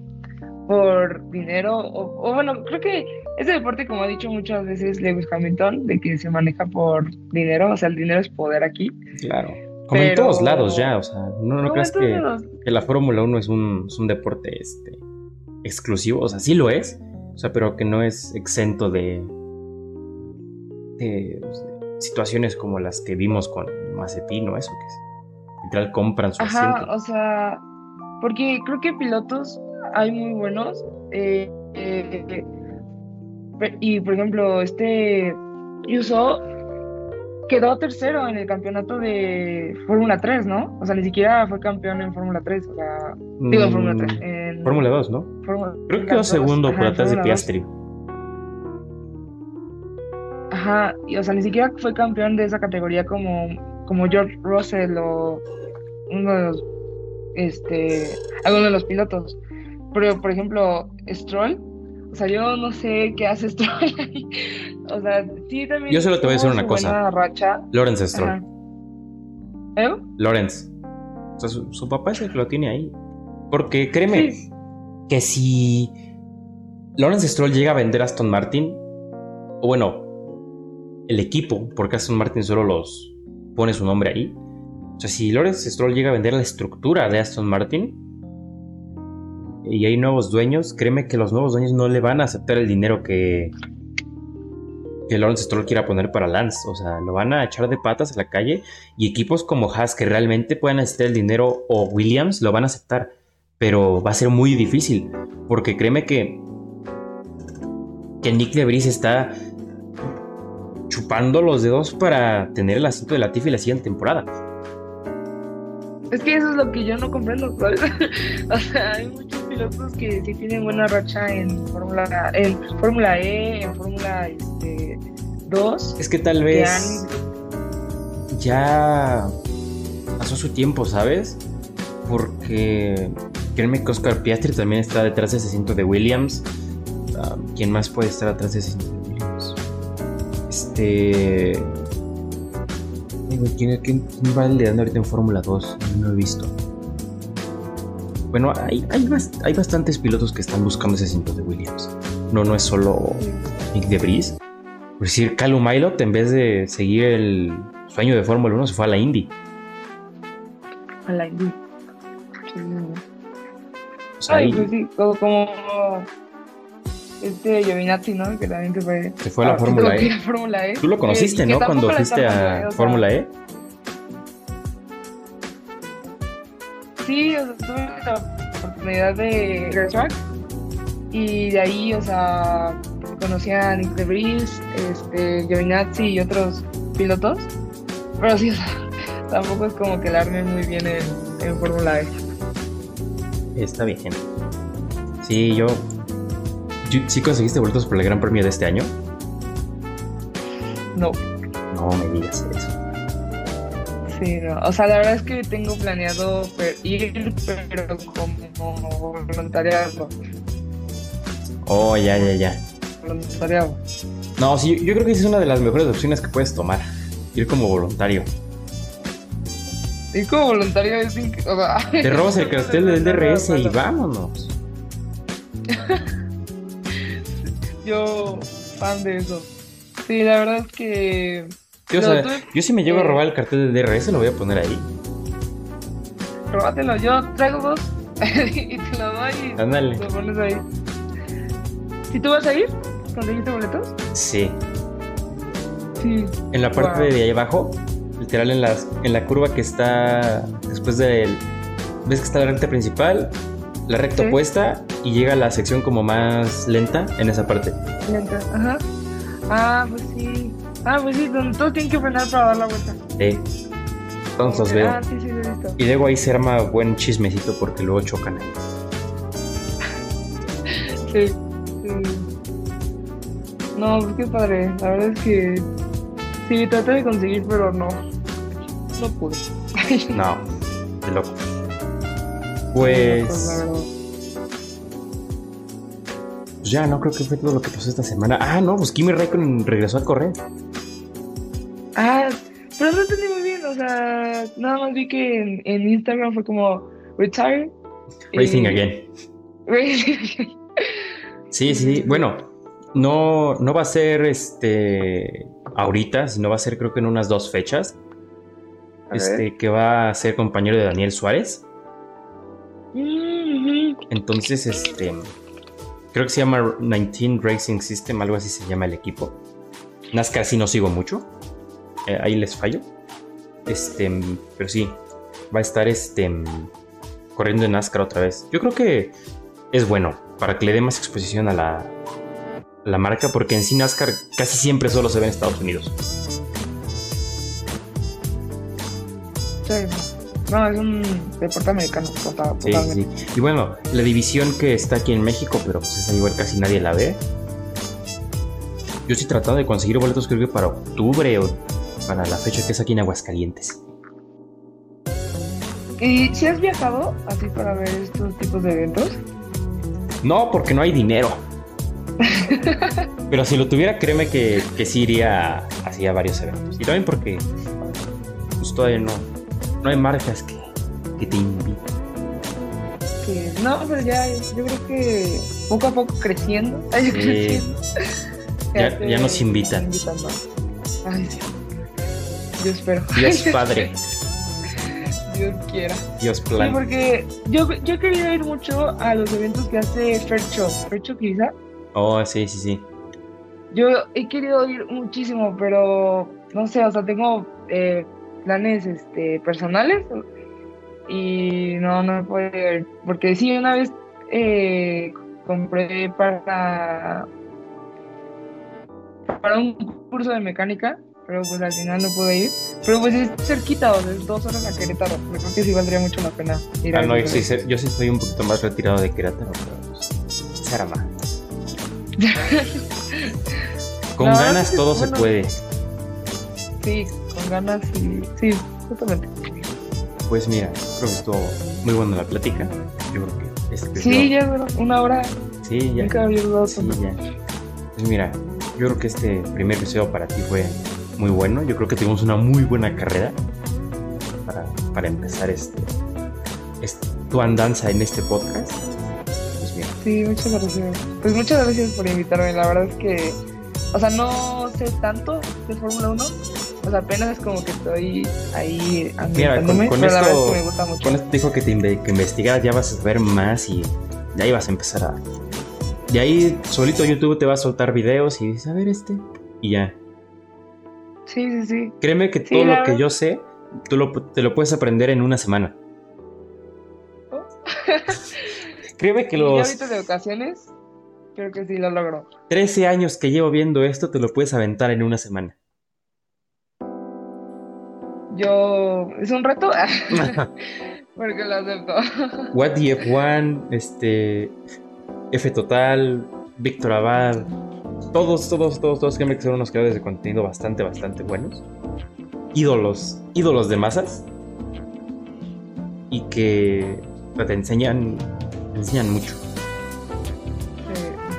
por dinero, o, o bueno, creo que ese deporte, como ha dicho muchas veces Lewis Hamilton, de que se maneja por dinero, o sea, el dinero es poder aquí. Claro. Como en todos lados ya, o sea, no, no creas que. que la Fórmula 1 es un, es un deporte este, exclusivo, o sea, sí lo es, o sea, pero que no es exento de, de, pues, de situaciones como las que vimos con Mazepin o eso, que es, literal compran su Ajá, asiento. o sea, porque creo que pilotos hay muy buenos. eh, eh, y por ejemplo, este Yuso quedó tercero en el campeonato de Fórmula 3, ¿no? O sea, ni siquiera fue campeón en Fórmula 3, o sea, digo en Fórmula 3, en Mm, Fórmula 2, ¿no? Fórmula- Creo que en quedó segundo ajá, por en atrás de Fórmula 2. Piastri. Ajá, y o sea, ni siquiera fue campeón de esa categoría como, como George Russell o uno de los, este, alguno de los pilotos. Pero, por ejemplo, Stroll, o sea, yo no sé qué hace Stroll ahí. O sea, sí también Yo solo te voy a decir una cosa. racha. Lawrence Stroll. Ajá. ¿Eh? Lawrence. O sea, su, su papá es el que lo tiene ahí. Porque créeme Sí. que si Lawrence Stroll llega a vender a Aston Martin, o bueno, el equipo, porque Aston Martin solo los pone su nombre ahí. O sea, si Lawrence Stroll llega a vender la estructura de Aston Martin y hay nuevos dueños, créeme que los nuevos dueños no le van a aceptar el dinero que, que Lawrence Stroll quiera poner para Lance. O sea, lo van a echar de patas a la calle y equipos como Haas que realmente puedan necesitar el dinero o Williams lo van a aceptar. Pero va a ser muy difícil. Porque créeme que, que Nick DeVries está chupando los dedos para tener el asiento de Latifi la siguiente temporada. Es que eso es lo que yo no comprendo, ¿sabes? o sea, hay muchos pilotos que sí tienen buena racha en Fórmula en Fórmula E, en Fórmula este, 2. Es que tal vez ya pasó su tiempo, ¿sabes? Porque créeme que Oscar Piastri también está detrás de ese asiento de Williams. Ah, ¿Quién más puede estar atrás de ese asiento? Este. ¿Quién, quién, va liderando ahorita en Fórmula 2? No lo he visto. Bueno, hay, hay, hay, bastantes pilotos que están buscando ese asiento de Williams. No, no es solo Nick de Vries. Por decir, Calum Milot, en vez de seguir el sueño de Fórmula 1, se fue a la Indy. A la Indy. Sí. O sea, Ay, pues sí, como este Giovinazzi, ¿no? Que también se fue. Se fue a la Fórmula e. e. Tú lo conociste, ¿no? Cuando fuiste a Fórmula E. Sí, o sea, tuve la oportunidad de track y de ahí, o sea, conocí a Nick de Vries, este, Giovinazzi y otros pilotos, pero sí, o sea, tampoco es como que la arme muy bien en, en Fórmula E. Está bien. Sí, yo, ¿Sí conseguiste boletos por el Gran Premio de este año? No. No me digas eso. Sí, no. O sea, la verdad es que tengo planeado ir, pero como voluntariado. Oh, ya, ya, ya. Voluntariado. No, sí, yo creo que es una de las mejores opciones que puedes tomar. Ir como voluntario. Ir como voluntario es increíble. Te robas el cartel del DRS y vámonos. yo fan de eso. Sí, la verdad es que. Yo, yo si me llevo a robar el cartel de DRS, lo voy a poner ahí. Róbatelo, yo traigo dos y te lo doy y Ándale. lo pones ahí. ¿Y tú vas a ir? ¿Conseguiste boletos? Sí. Sí. En la parte de ahí abajo, literal en, las, en la curva que está después del. ¿Ves que está la recta principal? La recta opuesta y llega a la sección como más lenta en esa parte. Lenta, ajá. Ah, pues sí. Ah, pues sí, donde todos tienen que frenar para dar la vuelta. Sí. Todos los veo. Ah, sí, sí, visto. Y luego ahí se arma buen chismecito porque luego chocan ahí. sí, sí. No, pues qué padre. La verdad es que sí, traté de conseguir, pero no. No pude. no, de loco. Pues. Pues ya, no creo que fue todo lo que pasó esta semana. Ah, no, pues Kimi Raikkonen regresó a correr. Ah, pero no entendí muy bien, o sea, nada más vi que en, Instagram fue como retire. Racing again. Racing again. Sí, sí, bueno, no, no va a ser este ahorita, sino va a ser creo que en unas dos fechas. este, que va a ser compañero de Daniel Suárez. Entonces, este Creo que se llama 19 Racing System, algo así se llama el equipo. NASCAR sí no sigo mucho. Eh, ahí les fallo. Este, pero sí, va a estar este corriendo en NASCAR otra vez. Yo creo que es bueno para que le dé más exposición a la, la marca, porque en sí NASCAR casi siempre solo se ve en Estados Unidos. Sí. No, es un deporte americano. sí, sí. Y bueno, la división que está aquí en México, pero pues esa igual casi nadie la ve. Yo estoy tratando de conseguir boletos creo que para octubre o para la fecha que es aquí en Aguascalientes. ¿Y si has viajado así para ver estos tipos de eventos? No, porque no hay dinero. Pero si lo tuviera, créeme que, que sí iría así a varios eventos. Y también porque pues todavía no, no hay marcas que, que te inviten. no, pero ya, yo creo que poco a poco creciendo. Ya, ya, nos invitan. Ay, Yo espero. Dios Padre. Dios quiera. Dios plan. Sí, porque yo, yo he querido ir mucho a los eventos que hace Fercho. Fercho quizá. Oh, sí, sí, sí. Yo he querido ir muchísimo, pero no sé, o sea, tengo eh, planes este, personales y no, no puede porque sí, una vez eh, compré para, para un curso de mecánica pero pues al final no pude ir. Pero pues es cerquita, o sea, es dos horas a Querétaro. Creo que sí valdría mucho la pena ir a Ah, no, yo sí, yo sí estoy un poquito más retirado de Querétaro, pero más. Con No, ganas todo se puede. Sí, con ganas y. Sí, justamente. Pues mira, creo que estuvo muy buena la plática. Yo creo que este Sí, episodio- ya una hora. sí, ya. Nunca había dudado Sí, ya. Pues mira, yo creo que este primer episodio para ti fue muy bueno. Yo creo que tuvimos una muy buena carrera para, para empezar este, este- tu andanza en este podcast. Pues mira, Sí, muchas gracias. Pues muchas gracias por invitarme. La verdad es que, o sea, no sé tanto de Fórmula 1. O sea, apenas como que estoy ahí Mira, con, con pero la verdad esto, es que me gusta mucho. con esto dijo que te inve- que investigaras, ya vas a saber más y de ahí vas a empezar a. De ahí solito YouTube te va a soltar videos y dices, a ver este. Y ya. Sí, sí, sí. Créeme que Sí, todo lo que yo sé, tú lo, te lo puedes aprender en una semana. Oh. Créeme que los ahorita de ocasiones, creo que sí lo logro. 13 años que llevo viendo esto, te lo puedes aventar en una semana. Yo, es un reto, porque lo acepto. What the F1, este, F Total, Víctor Abad, todos, todos, todos, todos, que son unos creadores de contenido bastante, bastante buenos. Ídolos, ídolos de masas. Y que te enseñan, te enseñan mucho.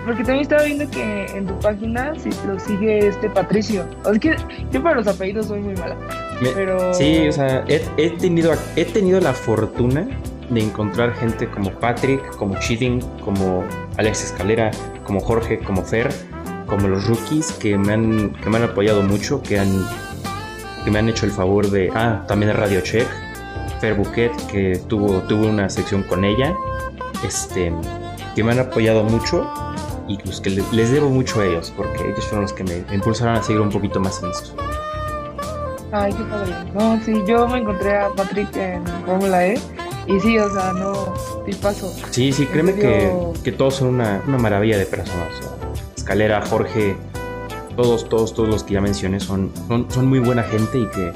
Porque también estaba viendo que en tu página sí lo sigue este Patricio. Es que yo para los apellidos soy muy mala. Me- Pero. Sí, o sea, he, he tenido, he tenido la fortuna de encontrar gente como Patrick, como Cheating, como Alex Escalera, como Jorge, como Fer, como los rookies que me han, que me han apoyado mucho, que han, que me han hecho el favor de. Ah, también Radio Check, Fer Bouquet, que tuvo, tuvo una sección con ella, este, que me han apoyado mucho y pues que le- les debo mucho a ellos, porque ellos fueron los que me impulsaron a seguir un poquito más en esto. Ay, qué padre. No, sí, yo me encontré a Patrick en Fórmula E. Y sí, o sea, no, paso. Sí, sí, créeme que, que todos son una, una maravilla de personas. o sea, Escalera, Jorge, todos, todos, todos los que ya mencioné son, son, son muy buena gente y que,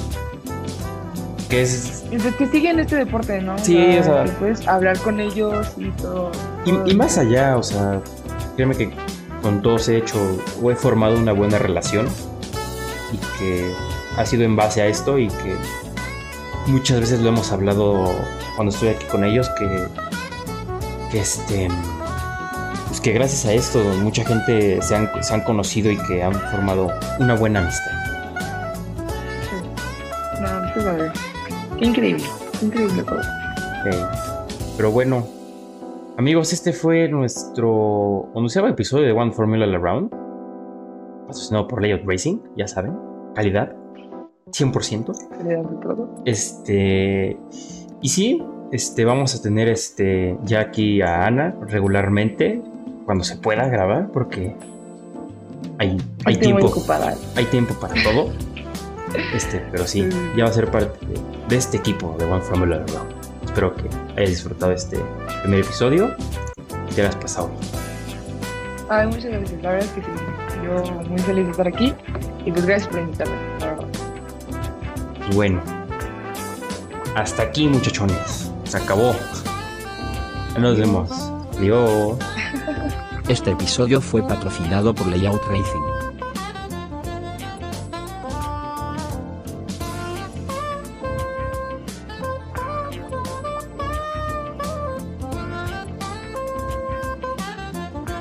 que es... Desde que siguen este deporte, ¿no? Sí, o sea- que puedes hablar con ellos y todo. Y, todo y más allá, o sea, créeme que con todos he hecho o he formado una buena relación y que ha sido en base a esto y que muchas veces lo hemos hablado cuando estoy aquí con ellos que, que este pues que gracias a esto mucha gente se han, se han conocido y que han formado una buena amistad. No, qué padre. Qué increíble. Increíble todo. Pero bueno, amigos, este fue nuestro onceavo episodio de One Formula All Around. Patrocinado por Layout Racing, ya saben. Calidad, 100%. Calidad de todo. Este. Y sí, este, vamos a tener este, ya aquí a Ana regularmente, cuando se pueda grabar, porque hay, hay Estoy tiempo hay tiempo para todo. Este, pero sí, ya va a ser parte de, de este equipo de One Formula Round. Espero que hayas disfrutado este primer episodio y te hayas pasado. Ay, muchas gracias. La verdad es que sí. Yo muy feliz de estar aquí. Y pues gracias por invitarme. Bueno, hasta aquí, muchachones. Se acabó. Nos vemos. Adiós. Este episodio fue patrocinado por Layout Racing.